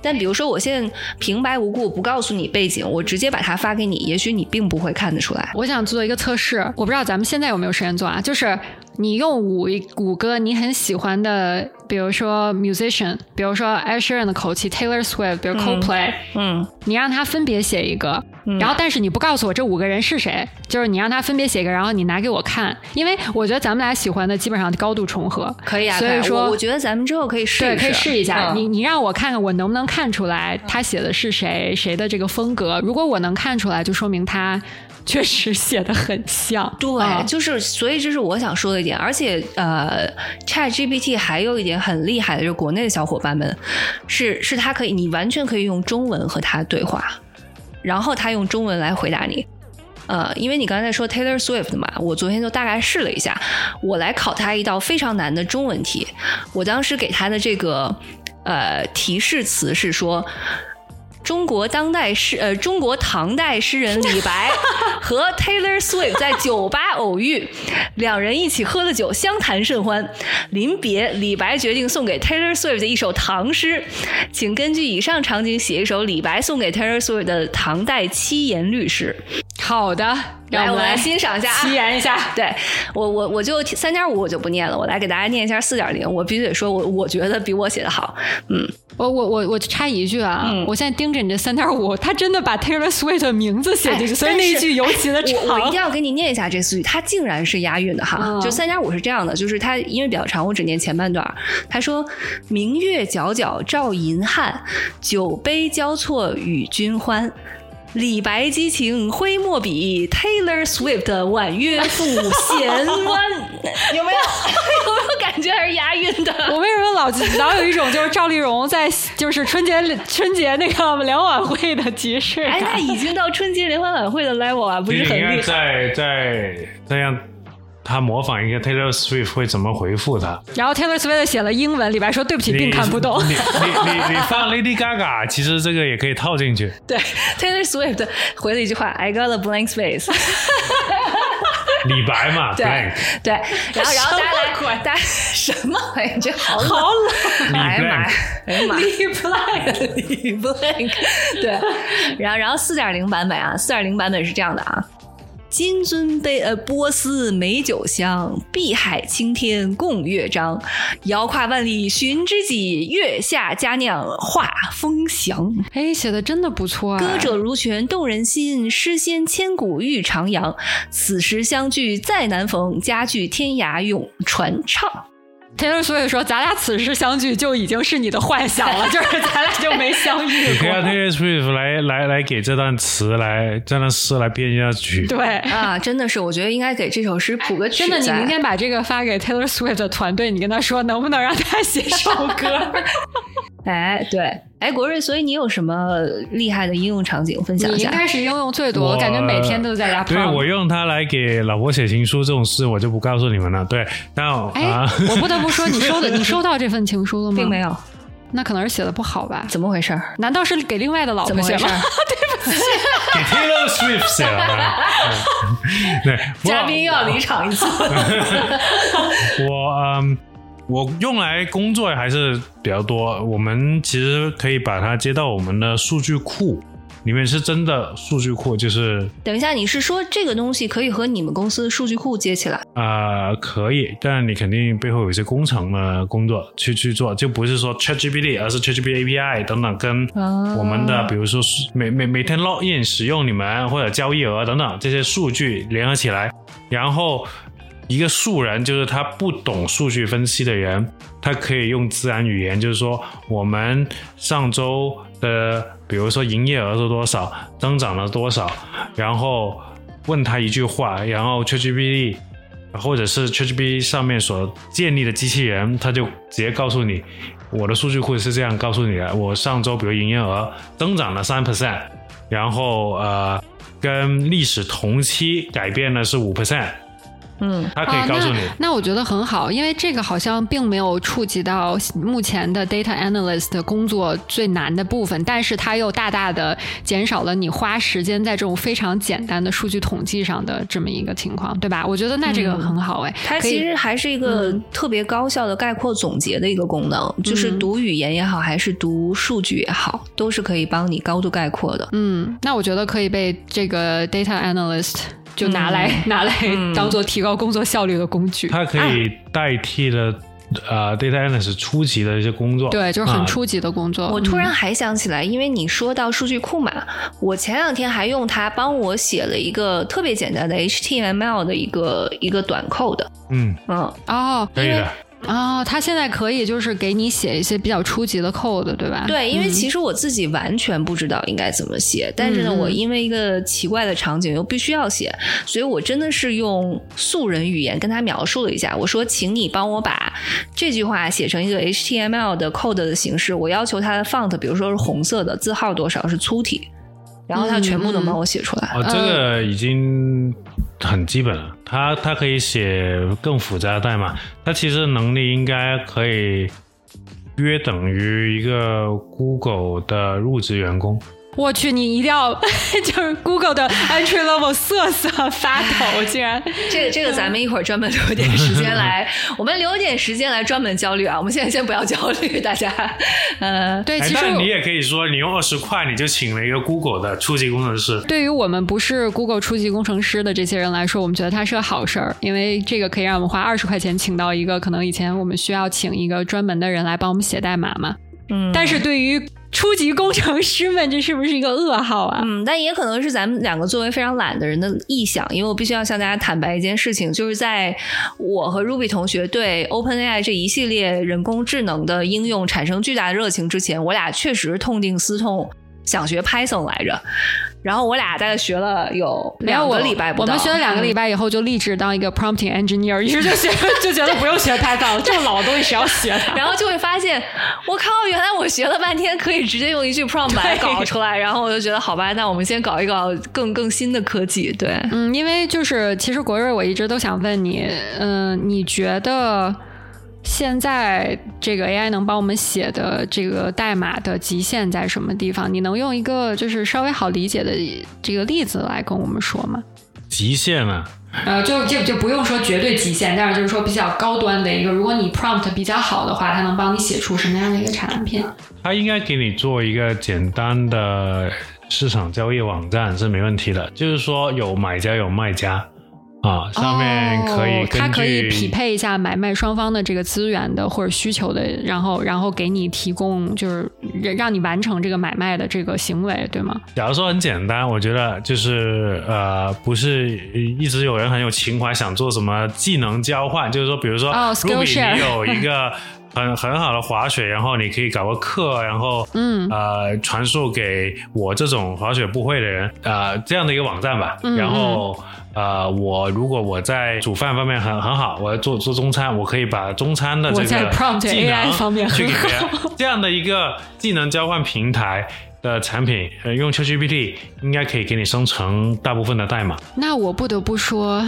但比如说，我现在平白无故不告诉你背景，我直接把它发给你，也许你并不会看得出来。我想做一个测试，我不知道咱们现在有没有时间做啊？就是你用五五个你很喜欢的，比如说 musician，比如说 Sheeran 的口气，Taylor Swift，比如 Coldplay，、嗯，你让他分别写一个，然后但是你不告诉我这五个人是谁，就是你让他分别写一个，然后你拿给我看，因为我觉得咱们俩喜欢的基本上高度重合，可以啊。所以说我我觉得咱们之后可以试一对，可以试一下。嗯你你让我看看，我能不能看出来他写的是谁，谁的这个风格？如果我能看出来，就说明他 确实写的很像。对，啊就是所以这是我想说的一点，而且呃，Chat GPT 还有一点很厉害的，就是国内的小伙伴们是是他可以，你完全可以用中文和他对话，然后他用中文来回答你。呃，因为你刚才说 Taylor Swift 嘛，我昨天就大概试了一下，我来考他一道非常难的中文题。我当时给他的这个呃提示词是说，中国当代诗呃中国唐代诗人李白 和 Taylor Swift 在酒吧偶遇，两人一起喝了酒，相谈甚欢。临别，李白决定送给 Taylor Swift 的一首唐诗，请根据以上场景写一首李白送给 Taylor Swift 的唐代七言律诗。好的，让来，我们来欣赏一下啊。奇言一下。对我我我就三点五我就不念了，我来给大家念一下四点零。我必须得说我我觉得比我写的好。嗯，我我我我插一句啊，嗯我现在盯着你这三点五，他真的把 Taylor Swift 的名字写进去，哎所以那一句尤其的长。我我一定要给你念一下这四句，它竟然是押韵的哈。嗯就三点五是这样的，就是它因为比较长，我只念前半段。他说：“明月皎皎照银汉，酒杯交错与君欢。”李白激情挥墨笔，Taylor Swift 婉约赋弦弯，有没有？有没有感觉还是押韵的？我为什么老老有一种就是赵丽蓉在就是春节春节那个联欢晚会的即视哎，那？已经到春节联欢晚会的 level 啊，不是很厉害？再再再让他模仿一个 Taylor Swift 会怎么回复他。然后 Taylor Swift 写了英文，李白说对不起，并看不懂。你你你你放 Lady Gaga，其实这个也可以套进去。对，Taylor Swift 回了一句话：“I got a blank space。”李白嘛对，blank，对，然后然后大家什么来，大家什么玩意？这好好冷，哎呀妈呀，哎呀妈呀，李 blank，李 blank，对，然后然后四点零版本啊，四点零版本是这样的啊。金樽杯呃波斯美酒香，碧海青天共乐章。遥跨万里寻知己，月下佳酿话风翔。哎，写的真的不错啊！歌者如泉动人心，诗仙千古欲徜徉。此时相聚再难逢，佳句天涯永传唱。Taylor Swift 说：“咱俩此时相聚就已经是你的幻想了，就是咱俩就没相遇过可以让过。Taylor Swift 来来来给这段词来这段诗来编一下”曲。对，啊，真的是，我觉得应该给这首诗谱个曲真的，你明天把这个发给 Taylor Swift 的团队，你跟他说能不能让他写首歌？哎，对，哎，国瑞，所以你有什么厉害的应用场景分享一下？你应该是应用最多，我感觉每天都在家对胖。我用它来给老婆写情书这种事，我就不告诉你们了。对，但哎啊，，我不得不说，你收的 你收到这份情书了吗？并没，有，那可能是写的不好吧？怎么回事儿？难道是给另外的老怎么回事儿婆写吗？？给 Taylor Swift 写了 对嘉宾又要离场一次。我嗯，我用来工作还是比较多。我们其实可以把它接到我们的数据库里面，是真的数据库，就是等一下，你是说这个东西可以和你们公司的数据库接起来？呃可以，但你肯定背后有一些工程的工作去去做，就不是说 ChatGPT，而是 ChatGPT API 等等，跟啊我们的比如说是每每每天 login 使用你们或者交易额等等这些数据联合起来，然后。一个素人就是他不懂数据分析的人，他可以用自然语言，就是说我们上周的，比如说营业额是多少，增长了多少，然后问他一句话，然后 ChatGPT 或者是 ChatGPT 上面所建立的机器人，他就直接告诉你，我的数据库是这样告诉你的，我上周比如营业额增长了三 percent，然后呃跟历史同期改变的是五 percent，嗯，它可以告诉你。哦那。那我觉得很好，因为这个好像并没有触及到目前的 data analyst 的工作最难的部分，但是它又大大的减少了你花时间在这种非常简单的数据统计上的这么一个情况，对吧？我觉得那这个很好哎，它其实还是一个嗯特别高效的概括总结的一个功能，就是嗯读语言也好，还是读数据也好，都是可以帮你高度概括的。嗯，那我觉得可以被这个 data analyst 就拿来、拿来嗯当做提高工作效率的工具。它可以代替了、呃 data analyst 初级的一些工作。对，就是很啊初级的工作。我突然嗯还想起来，因为你说到数据库嘛，我前两天还用它帮我写了一个特别简单的 HTML 的一个一个短 code。嗯，嗯，哦可以的。哦，他现在可以就是给你写一些比较初级的 code，对吧？对，因为嗯其实我自己完全不知道应该怎么写，但是呢，嗯我因为一个奇怪的场景又必须要写，所以我真的是用素人语言跟他描述了一下，我说，请你帮我把这句话写成一个 HTML 的 code 的形式，我要求它的 font，比如说是红色的，字号多少是粗体，然后他全部能帮我写出来。哦，这个已经很基本了。他他可以写更复杂的代码，他其实能力应该可以约等于一个 Google 的入职员工。我去，你一定要 就是 Google 的 entry level 瑟瑟发抖，竟然这个这个咱们一会儿专门留点时间来，我们留点时间来专门焦虑啊！我们现在先不要焦虑，大家，呃，对，其实但你也可以说，你用二十块你就请了一个 Google 的初级工程师。对于我们不是 Google 初级工程师的这些人来说，我们觉得它是个好事儿，因为这个可以让我们花二十块钱请到一个可能以前我们需要请一个专门的人来帮我们写代码嘛。嗯，但是对于初级工程师们，这是不是一个噩耗啊？嗯，但也可能是咱们两个作为非常懒的人的臆想，因为我必须要向大家坦白一件事情，就是在我和 Ruby 同学对 OpenAI 这一系列人工智能的应用产生巨大的热情之前，我俩确实痛定思痛，想学 Python 来着。然后我俩大概学了有两个礼拜不到，我们学了两个礼拜以后就立志当一个 prompting engineer，于是就学 就觉得不用学 Python，这么老的东西谁要学它？然后就会发现，我靠，原来我学了半天可以直接用一句 prompt 把它搞出来。然后我就觉得，好吧，那我们先搞一搞更更新的科技。对，嗯，因为就是其实国瑞，我一直都想问你，嗯，你觉得？现在这个 AI 能帮我们写的这个代码的极限在什么地方？你能用一个就是稍微好理解的这个例子来跟我们说吗？极限啊？呃，就就就不用说绝对极限，但是就是说比较高端的一个，如果你 prompt 比较好的话，它能帮你写出什么样的一个产品？它应该给你做一个简单的市场交易网站是没问题的，就是说有买家有卖家。啊，上面可以，它可以匹配一下买卖双方的这个资源的或者需求的，然后然后给你提供就是让你完成这个买卖的这个行为，对吗？假如说很简单，我觉得就是呃，不是一直有人很有情怀想做什么技能交换，就是说，比如说，Ruby 你有一个很很好的滑雪，然后你可以搞个课，然后 嗯呃传授给我这种滑雪不会的人啊这样的一个网站吧，然后。呃，我如果我在煮饭方面很很好，我要做做中餐，我可以把中餐的这个技能去给别人，这样的一个技能交换平台的产品，呃，用 ChatGPT 应该可以给你生成大部分的代码。那我不得不说，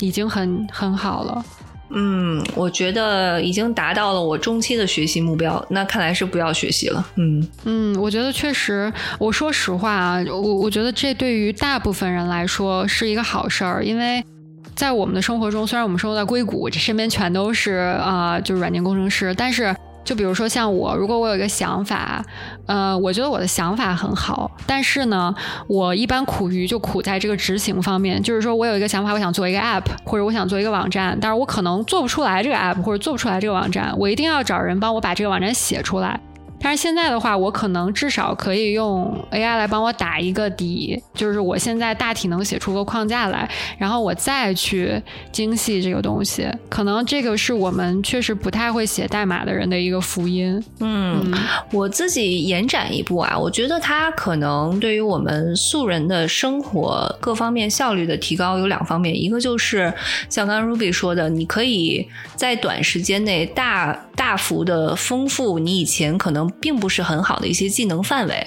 已经很很好了。嗯，我觉得已经达到了我中期的学习目标。那看来是不要学习了。嗯嗯，我觉得确实，我说实话啊，我我觉得这对于大部分人来说是一个好事儿，因为在我们的生活中，虽然我们生活在硅谷，这身边全都是啊，就是软件工程师，但是。就比如说像我，如果我有一个想法，呃，我觉得我的想法很好，但是呢，我一般苦于就苦在这个执行方面。就是说我有一个想法，我想做一个 app，或者我想做一个网站，但是我可能做不出来这个 app，或者做不出来这个网站，我一定要找人帮我把这个网站写出来。但是现在的话，我可能至少可以用 AI 来帮我打一个底，就是我现在大体能写出个框架来，然后我再去精细这个东西。可能这个是我们确实不太会写代码的人的一个福音。嗯，我自己延展一步啊，我觉得它可能对于我们素人的生活各方面效率的提高有两方面，一个就是像刚刚 Ruby 说的，你可以在短时间内大大幅的丰富你以前可能。并不是很好的一些技能范围，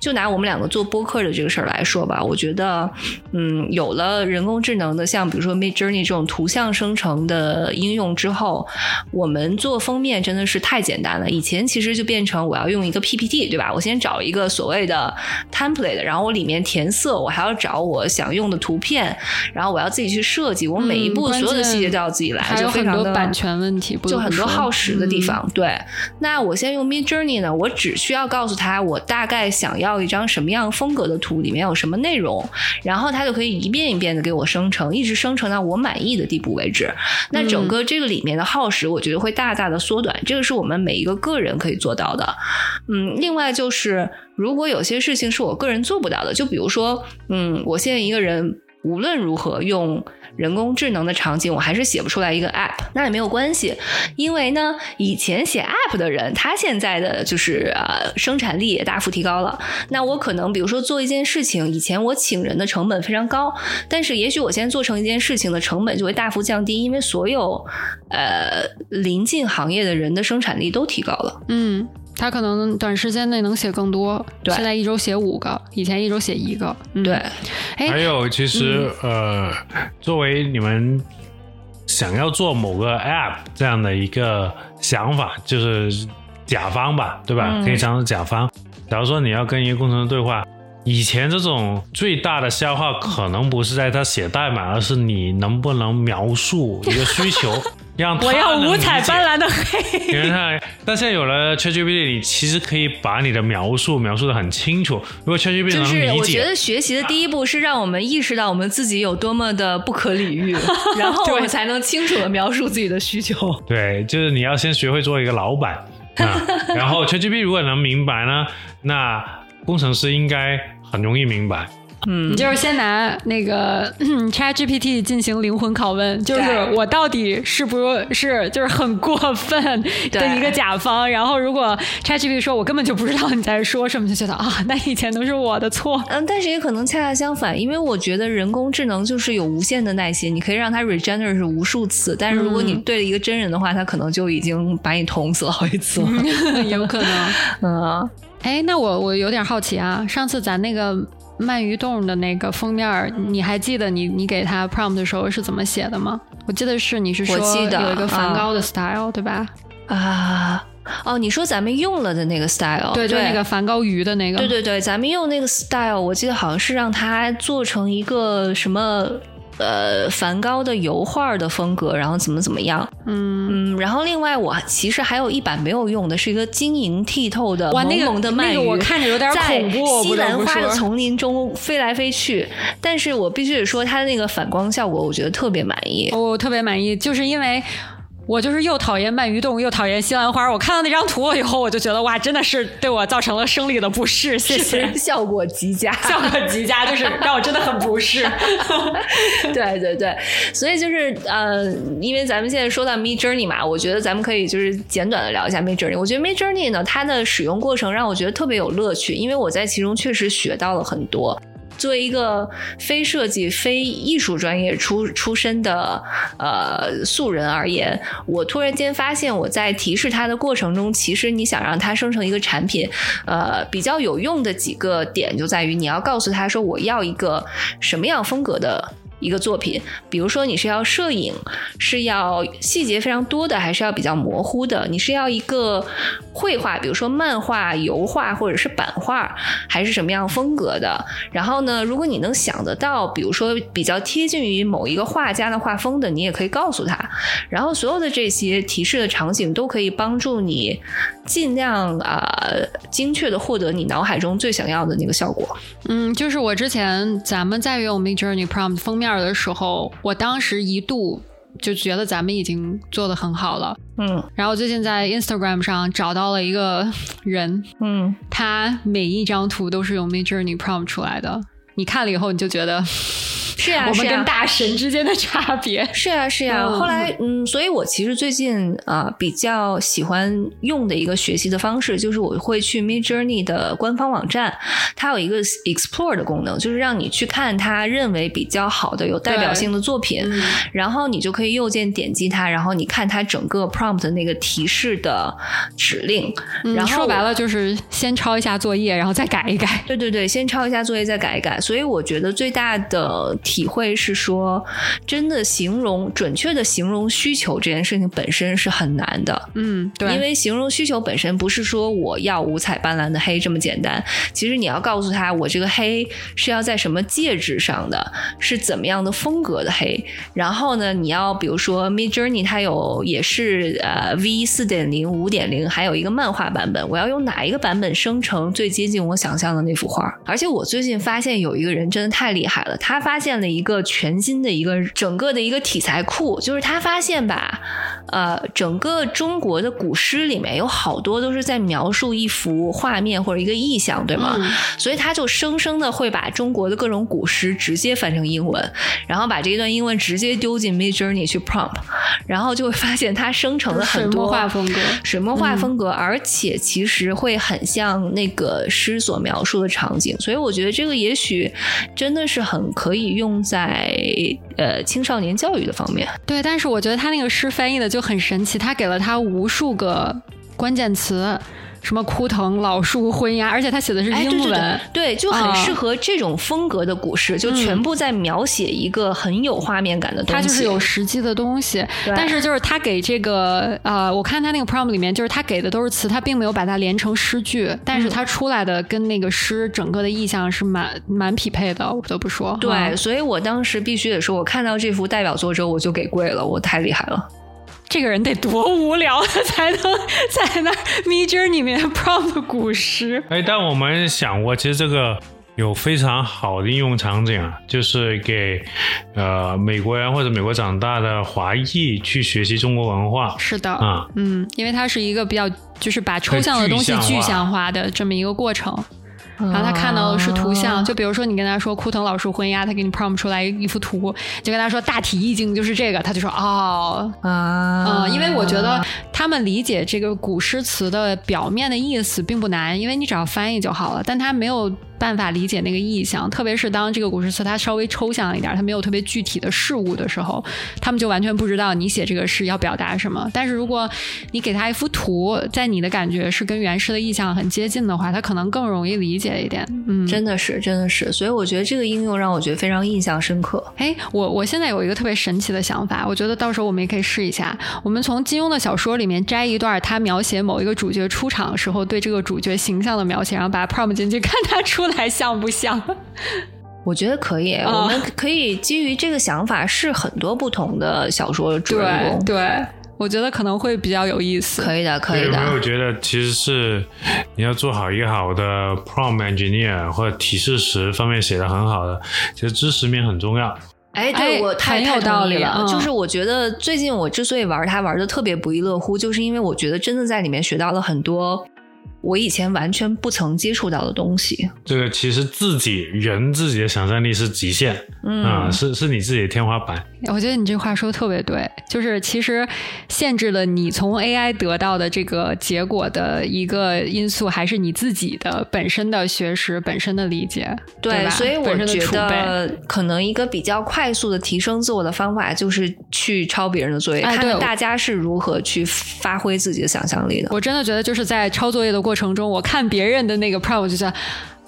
就拿我们两个做播客的这个事儿来说吧，我觉得，嗯，有了人工智能的，像比如说 Mid Journey 这种图像生成的应用之后，我们做封面真的是太简单了。以前其实就变成我要用一个 PPT，对吧？我先找一个所谓的 template，然后我里面填色，我还要找我想用的图片，然后我要自己去设计，我每一步所有的细节都要自己来，就非常的版权问题，就很多耗时的地方。对，那我先用 Mid Journey。我只需要告诉他我大概想要一张什么样风格的图，里面有什么内容，然后他就可以一遍一遍的给我生成，一直生成到我满意的地步为止。那整个这个里面的耗时，我觉得会大大的缩短。这个是我们每一个个人可以做到的。嗯，另外就是如果有些事情是我个人做不到的，就比如说，嗯，我现在一个人无论如何用。人工智能的场景，我还是写不出来一个 app，那也没有关系，因为呢，以前写 app 的人，他现在的就是呃生产力也大幅提高了。那我可能比如说做一件事情，以前我请人的成本非常高，但是也许我现在做成一件事情的成本就会大幅降低，因为所有呃临近行业的人的生产力都提高了。嗯。他可能短时间内能写更多，对，现在一周写五个，以前一周写一个，对。还有，其实呃，作为你们想要做某个 app 这样的一个想法，就是甲方吧，对吧？可以讲是甲方。假如说你要跟一个工程师对话，以前这种最大的消耗可能不是在他写代码，而是你能不能描述一个需求，让我要五彩斑斓。的黑。因为它，但现在有了 ChatGPT，你其实可以把你的描述描述的很清楚。如果 ChatGPT 能就是理解，我觉得学习的第一步是让我们意识到我们自己有多么的不可理喻，然后我们才能清楚的描述自己的需求。对，就是你要先学会做一个老板啊。然后 ChatGPT 如果能明白呢，那工程师应该很容易明白。嗯你就是先拿那个嗯 ChatGPT 进行灵魂拷问，就是我到底是不是就是很过分 的一个甲方？然后如果 ChatGPT 说我根本就不知道你在说什么，就觉得啊，那以前都是我的错。嗯，但是也可能恰恰相反，因为我觉得人工智能就是有无限的耐心，你可以让它 regenerate 无数次，但是如果你对了一个真人的话，它可能就已经把你捅死了好几次了。有可能。嗯，哎，那我我有点好奇啊，上次咱那个鳗鱼洞的那个封面，你还记得你你给他 prompt 的时候是怎么写的吗？我记得是你是说有一个梵啊高的 style、对吧？啊，哦，你说咱们用了的那个 style，对，就那个梵高鱼的那个。对对对，咱们用那个 style，我记得好像是让它做成一个什么。呃，梵高的油画的风格，然后怎么怎么样，嗯，嗯，然后另外我其实还有一版没有用的，是一个晶莹剔透的哇，那个萌萌的鳗鱼，那个我看着有点在恐怖，西兰花的。丛林中飞来飞去，但是我必须得说，它的那个反光效果，我觉得特别满意。我特别满意，就是因为我就是又讨厌鳗鱼冻，又讨厌西兰花。我看到那张图了以后，我就觉得哇，真的是对我造成了生理的不适。谢谢，效果极佳，效果极佳，就是让我真的很不适。对对对，所以就是呃，因为咱们现在说到 Mid Journey 嘛，我觉得咱们可以就是简短的聊一下 Mid Journey。我觉得 Mid Journey 呢，它的使用过程让我觉得特别有乐趣，因为我在其中确实学到了很多。作为一个非设计、非艺术专业出出身的呃素人而言，我突然间发现，我在提示它的过程中，其实你想让它生成一个产品，呃，比较有用的几个点就在于你要告诉他说，我要一个什么样风格的。一个作品，比如说你是要摄影，是要细节非常多的，还是要比较模糊的？你是要一个绘画，比如说漫画、油画或者是版画，还是什么样风格的？然后呢，如果你能想得到，比如说比较贴近于某一个画家的画风的，你也可以告诉他。然后所有的这些提示的场景都可以帮助你尽量啊、呃精确的获得你脑海中最想要的那个效果。嗯，就是我之前咱们在用 Mid Journey Prompt 封面的时候，我当时一度就觉得咱们已经做的很好了。嗯然后最近在 Instagram 上找到了一个人，嗯，他每一张图都是用 Mid Journey Prompt 出来的。你看了以后，你就觉得是呀、是呀我们跟大神之间的差别。是呀、是呀、嗯后来，嗯，所以我其实最近啊、比较喜欢用的一个学习的方式，就是我会去 Mid Journey 的官方网站，它有一个 Explore 的功能，就是让你去看他认为比较好的、有代表性的作品，嗯然后你就可以右键点击它，然后你看它整个 prompt 的那个提示的指令，然后说白了就是先抄一下作业，然后再改一改。对对对，先抄一下作业，再改一改。所以我觉得最大的体会是说，真的形容准确的形容需求这件事情本身是很难的。嗯，对，因为形容需求本身不是说我要五彩斑斓的黑这么简单，其实你要告诉他，我这个黑是要在什么介质上的，是怎么样的风格的黑。然后呢，你要比如说 Mid Journey 它有也是呃 V 四点零、五点零，还有一个漫画版本，我要用哪一个版本生成最接近我想象的那幅画？而且我最近发现有一个人真的太厉害了，他发现了一个全新的一个整个的一个题材库，就是他发现吧。呃，整个中国的古诗里面有好多都是在描述一幅画面或者一个意象，对吗？嗯所以他就生生的会把中国的各种古诗直接翻成英文，然后把这一段英文直接丢进 Mid Journey 去 prompt，然后就会发现它生成了很多墨画风格。水墨画风格，而且其实会很像那个诗所描述的场景，所以我觉得这个也许真的是很可以用在呃青少年教育的方面。对，但是我觉得他那个诗翻译的就很神奇，他给了他无数个关键词。什么枯藤老树昏鸦，而且他写的是英文，哎、对,对,对，就很适合这种风格的古诗，嗯、就全部在描写一个很有画面感的东西。它就是有实际的东西，但是就是他给这个呃，我看他那个 prompt 里面，就是他给的都是词，他并没有把它连成诗句，但是他出来的跟那个诗整个的意象是蛮蛮匹配的，我不得不说。对，嗯、所以我当时必须得说，我看到这幅代表作之后，我就给跪了，我太厉害了。这个人得多无聊才能在那 Me Journey 里面 prompt 古诗？哎，但我们想过，其实这个有非常好的应用场景啊，就是给呃美国人或者美国长大的华裔去学习中国文化。是的，啊，嗯，因为它是一个比较就是把抽象的东西具象化的这么一个过程。然后他看到的是图像，啊就比如说你跟他说枯藤老树昏鸦，他给你 prompt 出来一幅图，就跟他说大体意境就是这个，他就说哦啊，嗯，因为我觉得他们理解这个古诗词的表面的意思并不难，因为你只要翻译就好了，但他没有办法理解那个意象，特别是当这个古诗词它稍微抽象一点，它没有特别具体的事物的时候，他们就完全不知道你写这个诗要表达什么。但是如果你给他一幅图，在你的感觉是跟原诗的意象很接近的话，他可能更容易理解一点。嗯，真的是，真的是，所以我觉得这个应用让我觉得非常印象深刻。哎，我我现在有一个特别神奇的想法，我觉得到时候我们也可以试一下。我们从金庸的小说里面摘一段他描写某一个主角出场时候对这个主角形象的描写，然后把它 prompt 进去，看他出来像不像。我觉得可以，啊我们可以基于这个想法试很多不同的小说主人公。对，我觉得可能会比较有意思。可以的，可以有没有的。觉得其实是你要做好一个好的 prompt engineer 或者提示词方面写的很好的，其实知识面很重要。哎，哎对我太有道理了。嗯就是我觉得最近我之所以玩它玩的特别不亦乐乎，就是因为我觉得真的在里面学到了很多我以前完全不曾接触到的东西。这个其实自己人自己的想象力是极限，嗯啊、是是你自己的天花板。我觉得你这话说的特别对，就是其实限制了你从 AI 得到的这个结果的一个因素，还是你自己的本身的学识、本身的理解，对吧所以我觉。得可能一个比较快速的提升自我的方法，就是去抄别人的作业，看看大家是如何去发挥自己的想象力的。我真的觉得就是在抄作业的过程中，我看别人的那个 prompt，我就觉得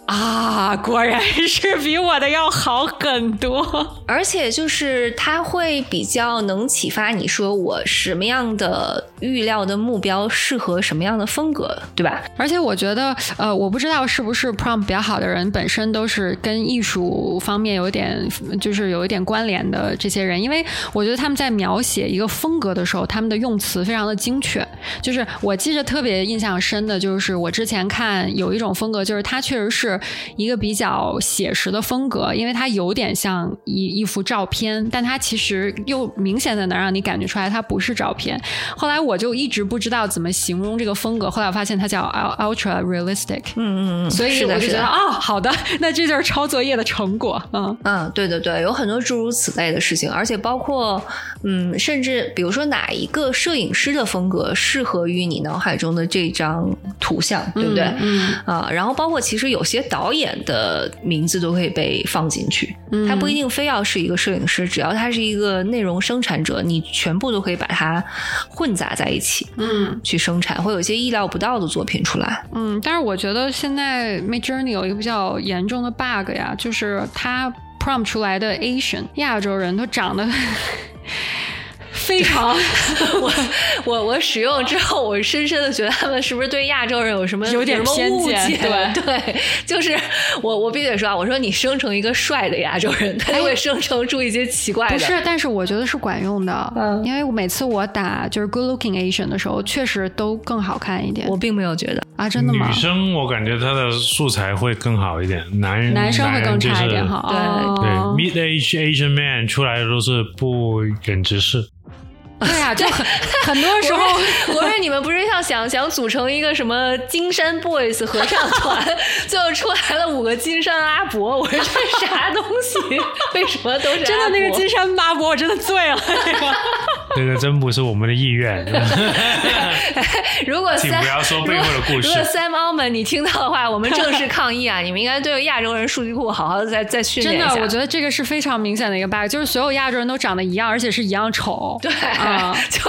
啊，果然是比我的要好很多。而且就是它会比较能启发你说我什么样的预料的目标适合什么样的风格，对吧？而且我觉得，呃，我不知道是不是 prompt 比较好的人本身都是跟艺术方面有点，就是有一点关联的这些人，因为我觉得他们在描写一个风格的时候，他们的用词非常的精确。就是我记着特别印象深的，就是我之前看有一种风格，就是它确实是一个比较写实的风格，因为它有点像一一幅照片，但它其实又明显的能让你感觉出来它不是照片。后来我就一直不知道怎么形容这个风格，后来我发现它叫 ul- ultra realistic。嗯嗯嗯，所以，我就是觉得的。哦，好的，那这就是抄作业的成果。嗯，嗯，对对对，有很多诸如此类的事情，而且包括，嗯，甚至比如说哪一个摄影师的风格适合于你脑海中的这张图像，对不对？嗯啊，然后包括其实有些导演的名字都可以被放进去，嗯他不一定非要是一个摄影师，只要他是一个内容生产者，你全部都可以把它混杂在一起嗯去生产，会有一些意料不到的作品出来。嗯，但是我觉得现在 Mid Journey 有一个比较严重的 bug 呀，就是它 prompt 出来的 Asian 亚洲人都长得非常 我 我我使用之后，我深深的觉得他们是不是对亚洲人有什么有点偏见？对对，就是我我必须得说啊，我说你生成一个帅的亚洲人，他就会生成出一些奇怪的。不是，但是我觉得是管用的，嗯因为我每次我打就是 good looking Asian 的时候，确实都更好看一点。我并没有觉得。啊，真的吗女？生我感觉她的素材会更好一点，男人男生会更差一点哈。对对哦，mid age Asian man 出来的都是不忍直视。对呀、就很很多时候。我说你们不是要想想组成一个什么金山 boys 合唱团，最后出来了五个金山阿伯，我说这啥东西？为什么都是真的那个金山阿伯，我真的醉了。那个这个真不是我们的意愿。如果请不要说背后的故事如果 Sam Altman 你听到的话，我们正式抗议啊！你们应该对亚洲人数据库好好的再再训练一下。真的，我觉得这个是非常明显的一个 bug，就是所有亚洲人都长得一样，而且是一样丑。对，啊 就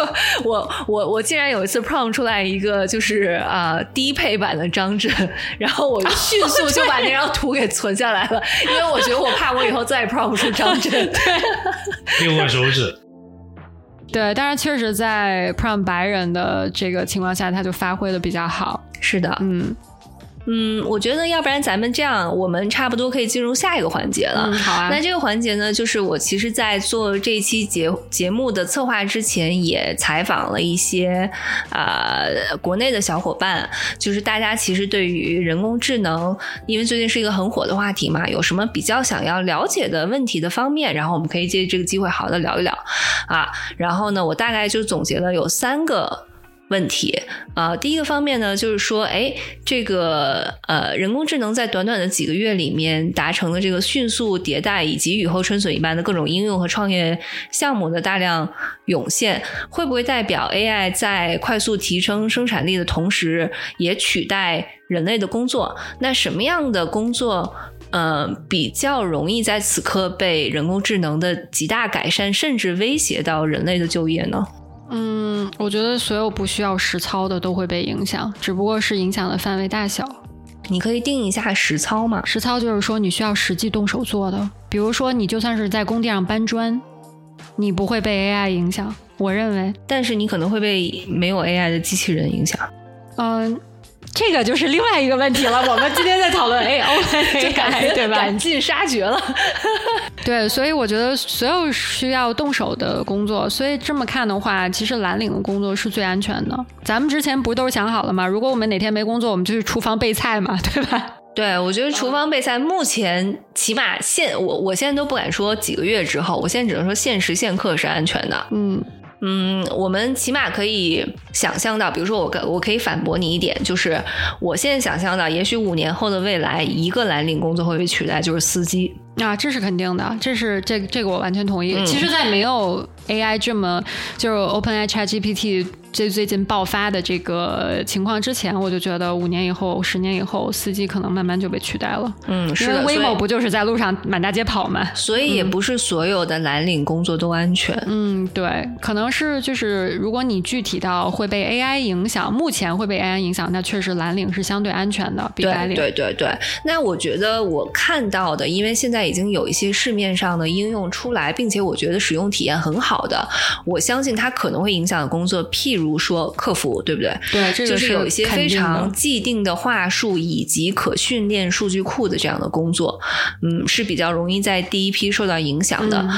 我我我竟然有一次 prompt 出来一个就是啊、低配版的张震，然后我迅速就把那张图给存下来了，因为我觉得我怕我以后再也 prompt 不出张震。六根手指，对，但是确实在 prom 白人的这个情况下，他就发挥的比较好。是的，嗯嗯，我觉得要不然咱们这样，我们差不多可以进入下一个环节了。嗯，好啊。那这个环节呢，就是我其实，在做这期节节目的策划之前，也采访了一些呃国内的小伙伴，就是大家其实对于人工智能，因为最近是一个很火的话题嘛，有什么比较想要了解的问题的方面，然后我们可以借这个机会好好的聊一聊啊。然后呢，我大概就总结了有三个。问题啊、第一个方面呢，就是说，哎，这个呃，人工智能在短短的几个月里面达成了这个迅速迭代以及雨后春笋一般的各种应用和创业项目的大量涌现，会不会代表 AI 在快速提升生产力的同时，也取代人类的工作？那什么样的工作？呃，比较容易在此刻被人工智能的极大改善，甚至威胁到人类的就业呢？嗯，我觉得所有不需要实操的都会被影响，只不过是影响的范围大小。你可以定一下实操嘛？实操就是说你需要实际动手做的，比如说你就算是在工地上搬砖，你不会被 AI 影响。我认为，但是你可能会被没有 AI 的机器人影响，嗯、这个就是另外一个问题了。我们今天在讨论 AI，就感觉对吧？赶尽杀绝了。对，所以我觉得所有需要动手的工作，所以这么看的话，其实蓝领的工作是最安全的。咱们之前不是都是想好了吗？如果我们哪天没工作，我们就去厨房备菜嘛，对吧？对，我觉得厨房备菜目前起码现我我现在都不敢说几个月之后，我现在只能说现时现刻是安全的。嗯嗯，我们起码可以想象到，比如说我可我可以反驳你一点，就是我现在想象到，也许五年后的未来，一个蓝领工作会被取代，就是司机。啊，这是肯定的，这是这这个我完全同意。其实，在没有 AI 这么就是 OpenAI ChatGPT 最最近爆发的这个情况之前，我就觉得五年以后、十年以后，司机可能慢慢就被取代了。嗯，是的，所以 Waymo 不就是在路上满大街跑吗？所以也不是所有的蓝领工作都安全。嗯，对，可能是就是如果你具体到会被 AI 影响，目前会被 AI 影响，那确实蓝领是相对安全的，比白对领。对对对，那我觉得我看到的，因为现在已经有一些市面上的应用出来，并且我觉得使用体验很好的，我相信它可能会影响的工作，譬如说客服，对不对？对，这个就是有一些非常既定的话术以及可训练数据库的这样的工作，嗯，是比较容易在第一批受到影响的。嗯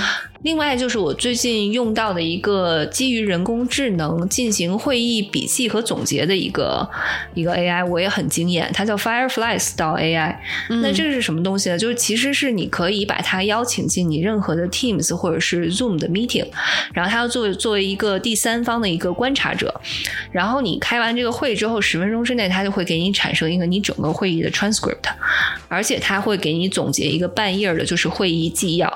另外就是我最近用到的一个基于人工智能进行会议笔记和总结的一个一个 AI，我也很惊艳，它叫 Firefly Style AI。嗯那这个是什么东西呢？就是其实是你可以把它邀请进你任何的 Teams 或者是 Zoom 的 meeting，然后它要作为作为一个第三方的一个观察者，然后你开完这个会之后，十分钟之内它就会给你产生一个你整个会议的 transcript，而且它会给你总结一个半页的，就是会议纪要。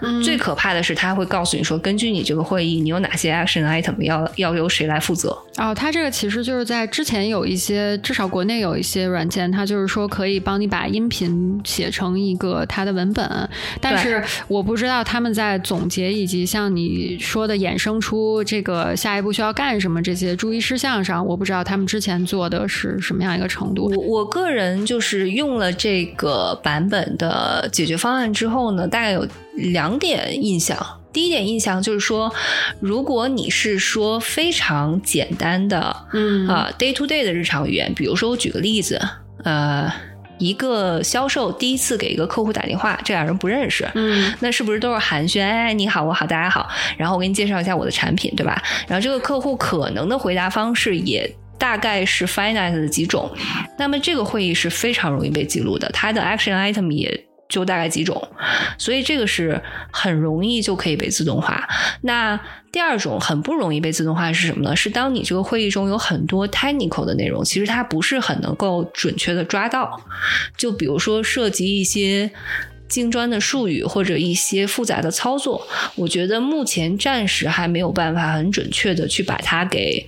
嗯最可怕的是，它会告诉你说，根据你这个会议，你有哪些 action item 要要由谁来负责。哦，它这个其实就是在之前有一些，至少国内有一些软件，它就是说可以帮你把音频写成一个它的文本，但是我不知道他们在总结以及像你说的衍生出这个下一步需要干什么这些注意事项上，我不知道他们之前做的是什么样一个程度。我我个人就是用了这个版本的解决方案之后呢，大概有两点印象。第一点印象就是说，如果你是说非常简单的嗯啊、day to day 的日常语言，比如说我举个例子，呃，一个销售第一次给一个客户打电话，这俩人不认识，嗯那是不是都是寒暄？哎，你好，我好，大家好。然后我给你介绍一下我的产品，对吧？然后这个客户可能的回答方式也大概是 finite 的几种。那么这个会议是非常容易被记录的，它的 action item 也。就大概几种，所以这个是很容易就可以被自动化。那第二种很不容易被自动化是什么呢？是当你这个会议中有很多 technical 的内容，其实它不是很能够准确的抓到。就比如说涉及一些精专的术语或者一些复杂的操作，我觉得目前暂时还没有办法很准确的去把它给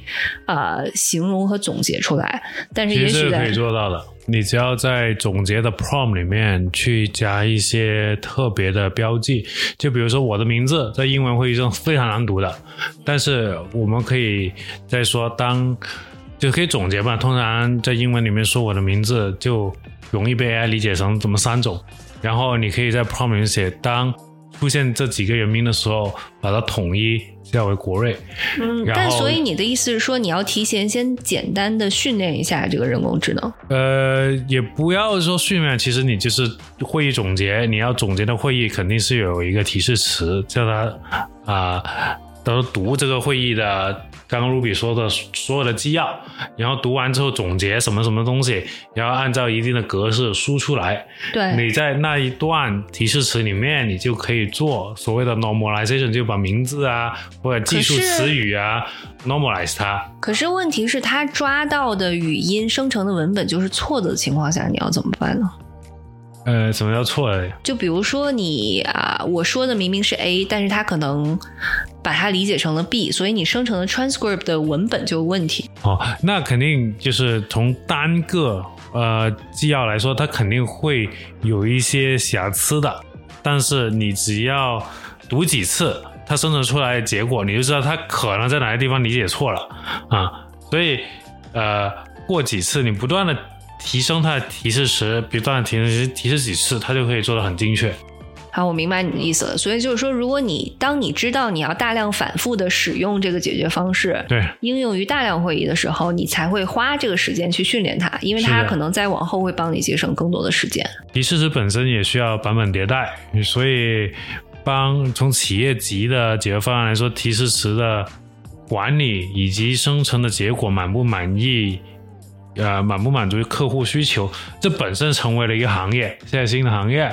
呃形容和总结出来。但是也许可以做到的。你只要在总结的 prompt 里面去加一些特别的标记，就比如说我的名字在英文会议中非常难读的，但是我们可以再说当就可以总结吧。通常在英文里面说我的名字就容易被 AI 理解成怎么三种，然后你可以在 prompt 里面写当出现这几个人名的时候，把它统一叫为国瑞。嗯，然后但所以你的意思是说，你要提前先简单的训练一下这个人工智能？呃，也不要说训练，其实你就是会议总结，你要总结的会议肯定是有一个提示词，叫他啊，都、读这个会议的。刚刚 Ruby 说的所有的纪要，然后读完之后总结什么什么东西，然后按照一定的格式输出来。对，你在那一段提示词里面，你就可以做所谓的 normalization，就把名字啊或者技术词语啊 normalize 它。可是问题是，他抓到的语音生成的文本就是错的情况下，你要怎么办呢？呃，什么叫错了？就比如说你啊，我说的明明是 A，但是他可能把它理解成了 B，所以你生成的 transcript 的文本就有问题。哦，那肯定就是从单个呃纪要来说，它肯定会有一些瑕疵的。但是你只要读几次，它生成出来的结果，你就知道它可能在哪些地方理解错了啊。所以呃，过几次你不断的提升它的提示词，不断的提示提示几次，它就可以做的很精确。好，我明白你的意思了。所以就是说，如果你当你知道你要大量反复的使用这个解决方式，对，应用于大量会议的时候，你才会花这个时间去训练它，因为它可能在往后会帮你节省更多的时间。提示词本身也需要版本迭代，所以帮从企业级的解决方案来说，提示词的管理以及生成的结果满不满意，呃，满不满足于客户需求，这本身成为了一个行业，现在新的行业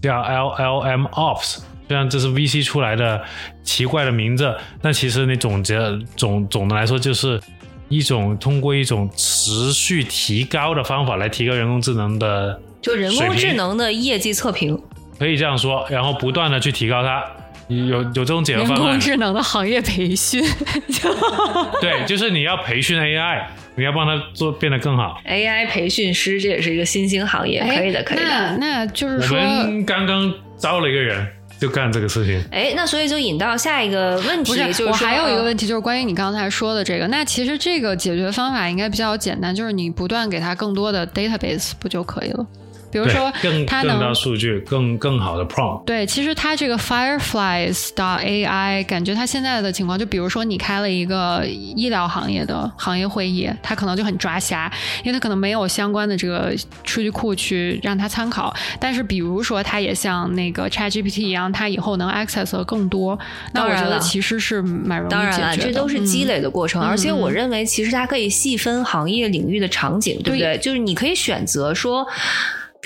叫 LLM Ops。虽然这是 VC 出来的奇怪的名字，但其实你总结总总的来说就是一种通过一种持续提高的方法来提高人工智能的就人工智能的业绩测评，可以这样说，然后不断的去提高它。有有这种解决人方案人工，智能的行业培训，对，就是你要培训 AI，你要帮他做变得更好。AI 培训师，这也是一个新兴行业，可以的，可以的。那那就是说我说，们刚刚招了一个人，就干这个事情。哎，那所以就引到下一个问题，不是，就是我还有一个呃问题，就是关于你刚才说的这个。那其实这个解决方法应该比较简单，就是你不断给他更多的 database 不就可以了？比如说，更它能更大数据，更更好的 prompt。对，其实它这个 Fireflies AI，感觉它现在的情况，就比如说你开了一个医疗行业的行业会议，它可能就很抓瞎，因为它可能没有相关的这个数据库去让它参考。但是比如说，它也像那个 ChatGPT 一样，它以后能 access 的更多，那我觉得其实是蛮容易的当然了，解决的。这都是积嗯累的过程，而且我认为其实它可以细分行业领域的场景，对不对？就是你可以选择说。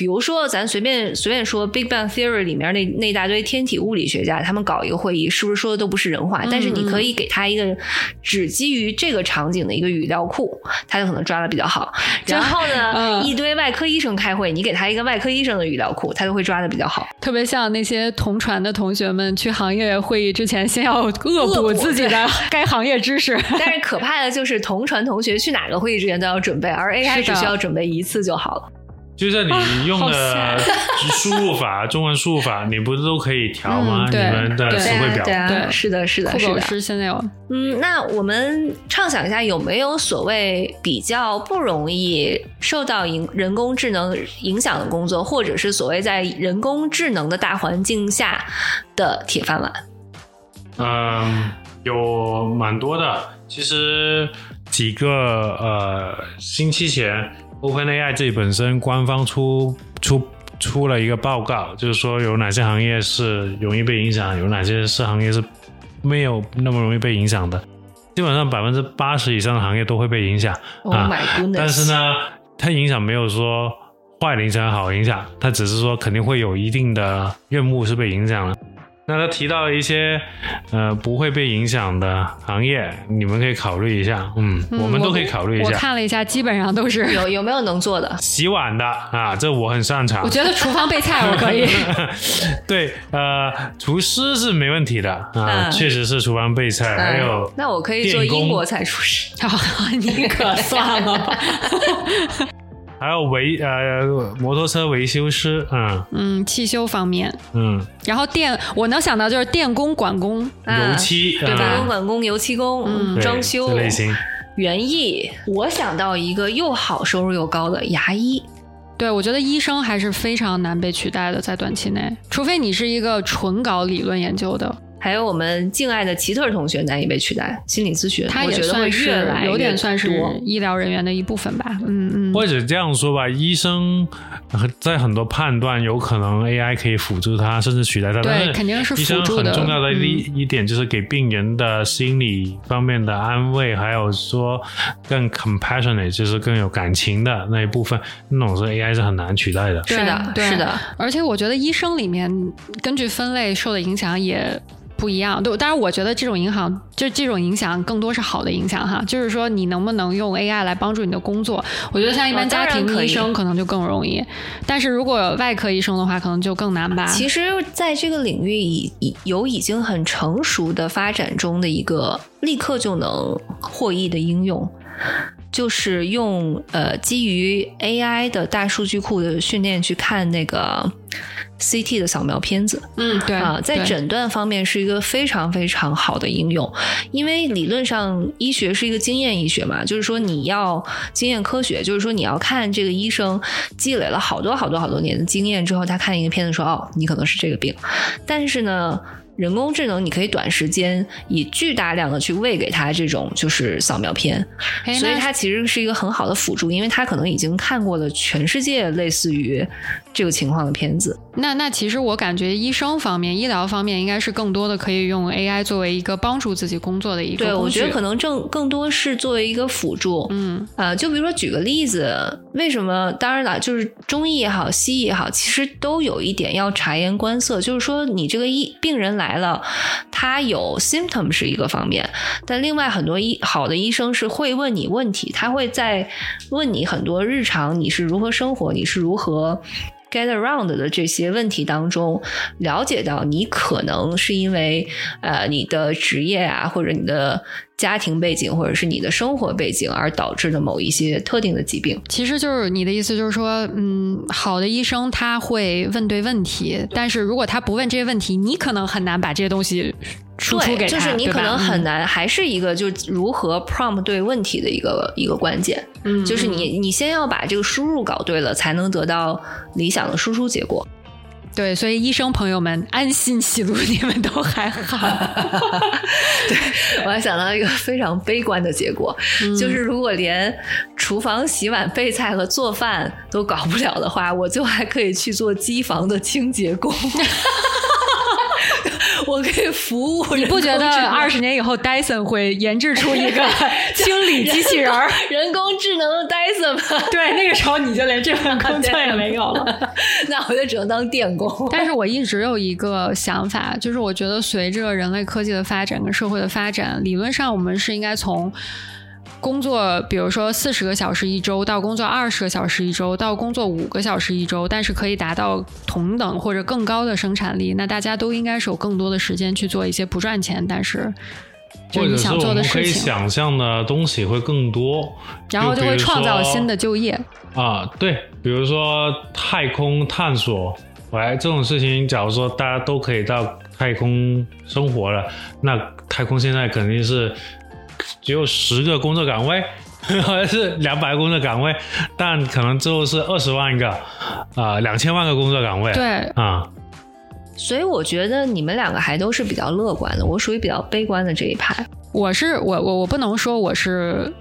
比如说，咱随便随便说，《Big Bang Theory》里面那那大堆天体物理学家，他们搞一个会议，是不是说的都不是人话？但是你可以给他一个只基于这个场景的一个语料库，他就可能抓的比较好。然后呢，嗯一堆外科医生开会，你给他一个外科医生的语料库，他就会抓的比较好。特别像那些同传的同学们去行业会议之前，先要恶补自己的 该行业知识。但是可怕的就是同传同学去哪个会议之前都要准备，而 AI 只需要准备一次就好了。就像你用的 输入 法，中文输入法，你不是都可以调吗？嗯你们的词汇表。对啊，对是的，是的，酷狗是的。是现在有嗯，那我们畅想一下，有没有所谓比较不容易受到影人工智能影响的工作，或者是所谓在人工智能的大环境下的铁饭碗？嗯，有蛮多的。其实几个呃星期前，OpenAI 自己本身官方出出出了一个报告，就是说有哪些行业是容易被影响，有哪些是行业是没有那么容易被影响的。基本上百分之八十以上的行业都会被影响 Oh 啊但是呢，它影响没有说坏的影响好影响，它只是说肯定会有一定的任务是被影响了。那他提到了一些呃不会被影响的行业，你们可以考虑一下。嗯，嗯我们都可以考虑一下我下。看了一下，基本上都是。有有没有能做的？洗碗的啊，这我很擅长我。觉得厨房备菜我可以。对，呃，厨师是没问题的啊，嗯确实是厨房备菜，还有嗯那我可以做英国菜厨师。你可算了吧。还有维呃摩托车维修师，嗯嗯，汽修方面，嗯，然后电，我能想到就是电工、管工。油漆对吧？啊工管工、油漆工、嗯装修这类型。园艺。我想到一个又好收入又高的牙医。对，我觉得医生还是非常难被取代的，在短期内，除非你是一个纯搞理论研究的，还有我们敬爱的奇特同学难以被取代，心理咨询，他也算是越来有点算是医疗人员的一部分吧。嗯嗯，或者这样说吧，医生呃在很多判断有可能 AI 可以辅助他，甚至取代他。但对，肯定是医生辅助的。很重要的一、嗯一点就是给病人的心理方面的安慰，还有说更 compassionate，就是更有感情的那一部分，那种是 AI 是很难取代的。是的，是的，而且我觉得医生里面根据分类受的影响也不一样。对，当然我觉得这种影响，就这种影响更多是好的影响哈，就是说你能不能用 AI 来帮助你的工作？我觉得像一般家庭医生可能就更容易，但是如果外科医生的话，可能就更难吧。其实，在这个领域已已有已经很成熟的发展中的一个立刻就能获益的应用，就是用呃基于 AI 的大数据库的训练去看那个 CT 的扫描片子。嗯，对啊，在诊断方面是一个非常非常好的应用，因为理论上医学是一个经验医学嘛，就是说你要经验科学，就是说你要看这个医生积累了好多好多好多年的经验之后，他看一个片子说哦，你可能是这个病，但是呢。人工智能，你可以短时间以巨大量的去喂给它这种就是扫描片，所以它其实是一个很好的辅助，因为它可能已经看过了全世界类似于这个情况的片子。那那其实我感觉医生方面、医疗方面应该是更多的可以用 AI 作为一个帮助自己工作的一个对，我觉得可能正更多是作为一个辅助。嗯呃，就比如说举个例子，为什么？当然了，就是中医也好，西医也好，其实都有一点要察言观色，就是说你这个医病人来来了，他有 symptom 是一个方面，但另外很多医好的医生是会问你问题，他会在问你很多日常你是如何生活，你是如何。Get around 的这些问题当中，了解到你可能是因为呃你的职业啊，或者你的家庭背景，或者是你的生活背景而导致的某一些特定的疾病。其实就是你的意思，就是说，嗯，好的医生他会问对问题，但是如果他不问这些问题，你可能很难把这些东西输出给就是你可能很嗯难，还是一个就如何 prompt 对问题的一个一个关键，嗯就是你你先要把这个输入搞对了，才能得到理想的输出结果。对，所以医生朋友们安心记录，你们都还好。对我还想到一个非常悲观的结果，嗯 就是如果连厨房洗碗、备菜和做饭都搞不了的话，我就还可以去做机房的清洁工。我可以服务。你不觉得二十年以后 Dyson 会研制出一个 清理机器人儿？人工智能的 Dyson 吗？对，那个时候你就连这份工作也没有了。那我就只能当电工。但是我一直有一个想法，就是我觉得随着人类科技的发展跟社会的发展，理论上我们是应该从工作，比如说四十个小时一周，到工作二十个小时一周，到工作五个小时一周，但是可以达到同等或者更高的生产力，那大家都应该是有更多的时间去做一些不赚钱，但是就你想做的我们可以事情，想象的东西会更多，然后就会创造新的就业。啊，对，比如说太空探索，喂，这种事情，假如说大家都可以到太空生活了，那太空现在肯定是只有十个工作岗位，或者是两百个工作岗位，但可能之后是二十万个，啊、两千万个工作岗位，对，啊，所以我觉得你们两个还都是比较乐观的，我属于比较悲观的这一派。我是我我我不能说我是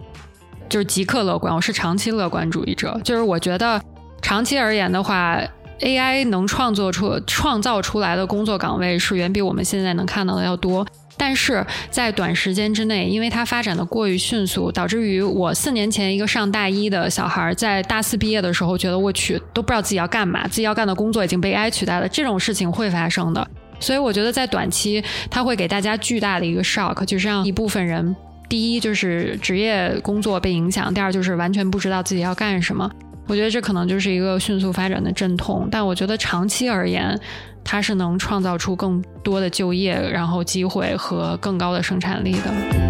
就是即刻乐观，我是长期乐观主义者。就是我觉得长期而言的话，AI 能创作出创造出来的工作岗位是远比我们现在能看到的要多。但是在短时间之内，因为它发展的过于迅速，导致于我四年前一个上大一的小孩，在大四毕业的时候，觉得我去都不知道自己要干嘛，自己要干的工作已经被 AI 取代了，这种事情会发生的。所以我觉得在短期，它会给大家巨大的一个 shock，就是让一部分人，第一就是职业工作被影响，第二就是完全不知道自己要干什么。我觉得这可能就是一个迅速发展的阵痛，但我觉得长期而言，它是能创造出更多的就业，然后机会和更高的生产力的。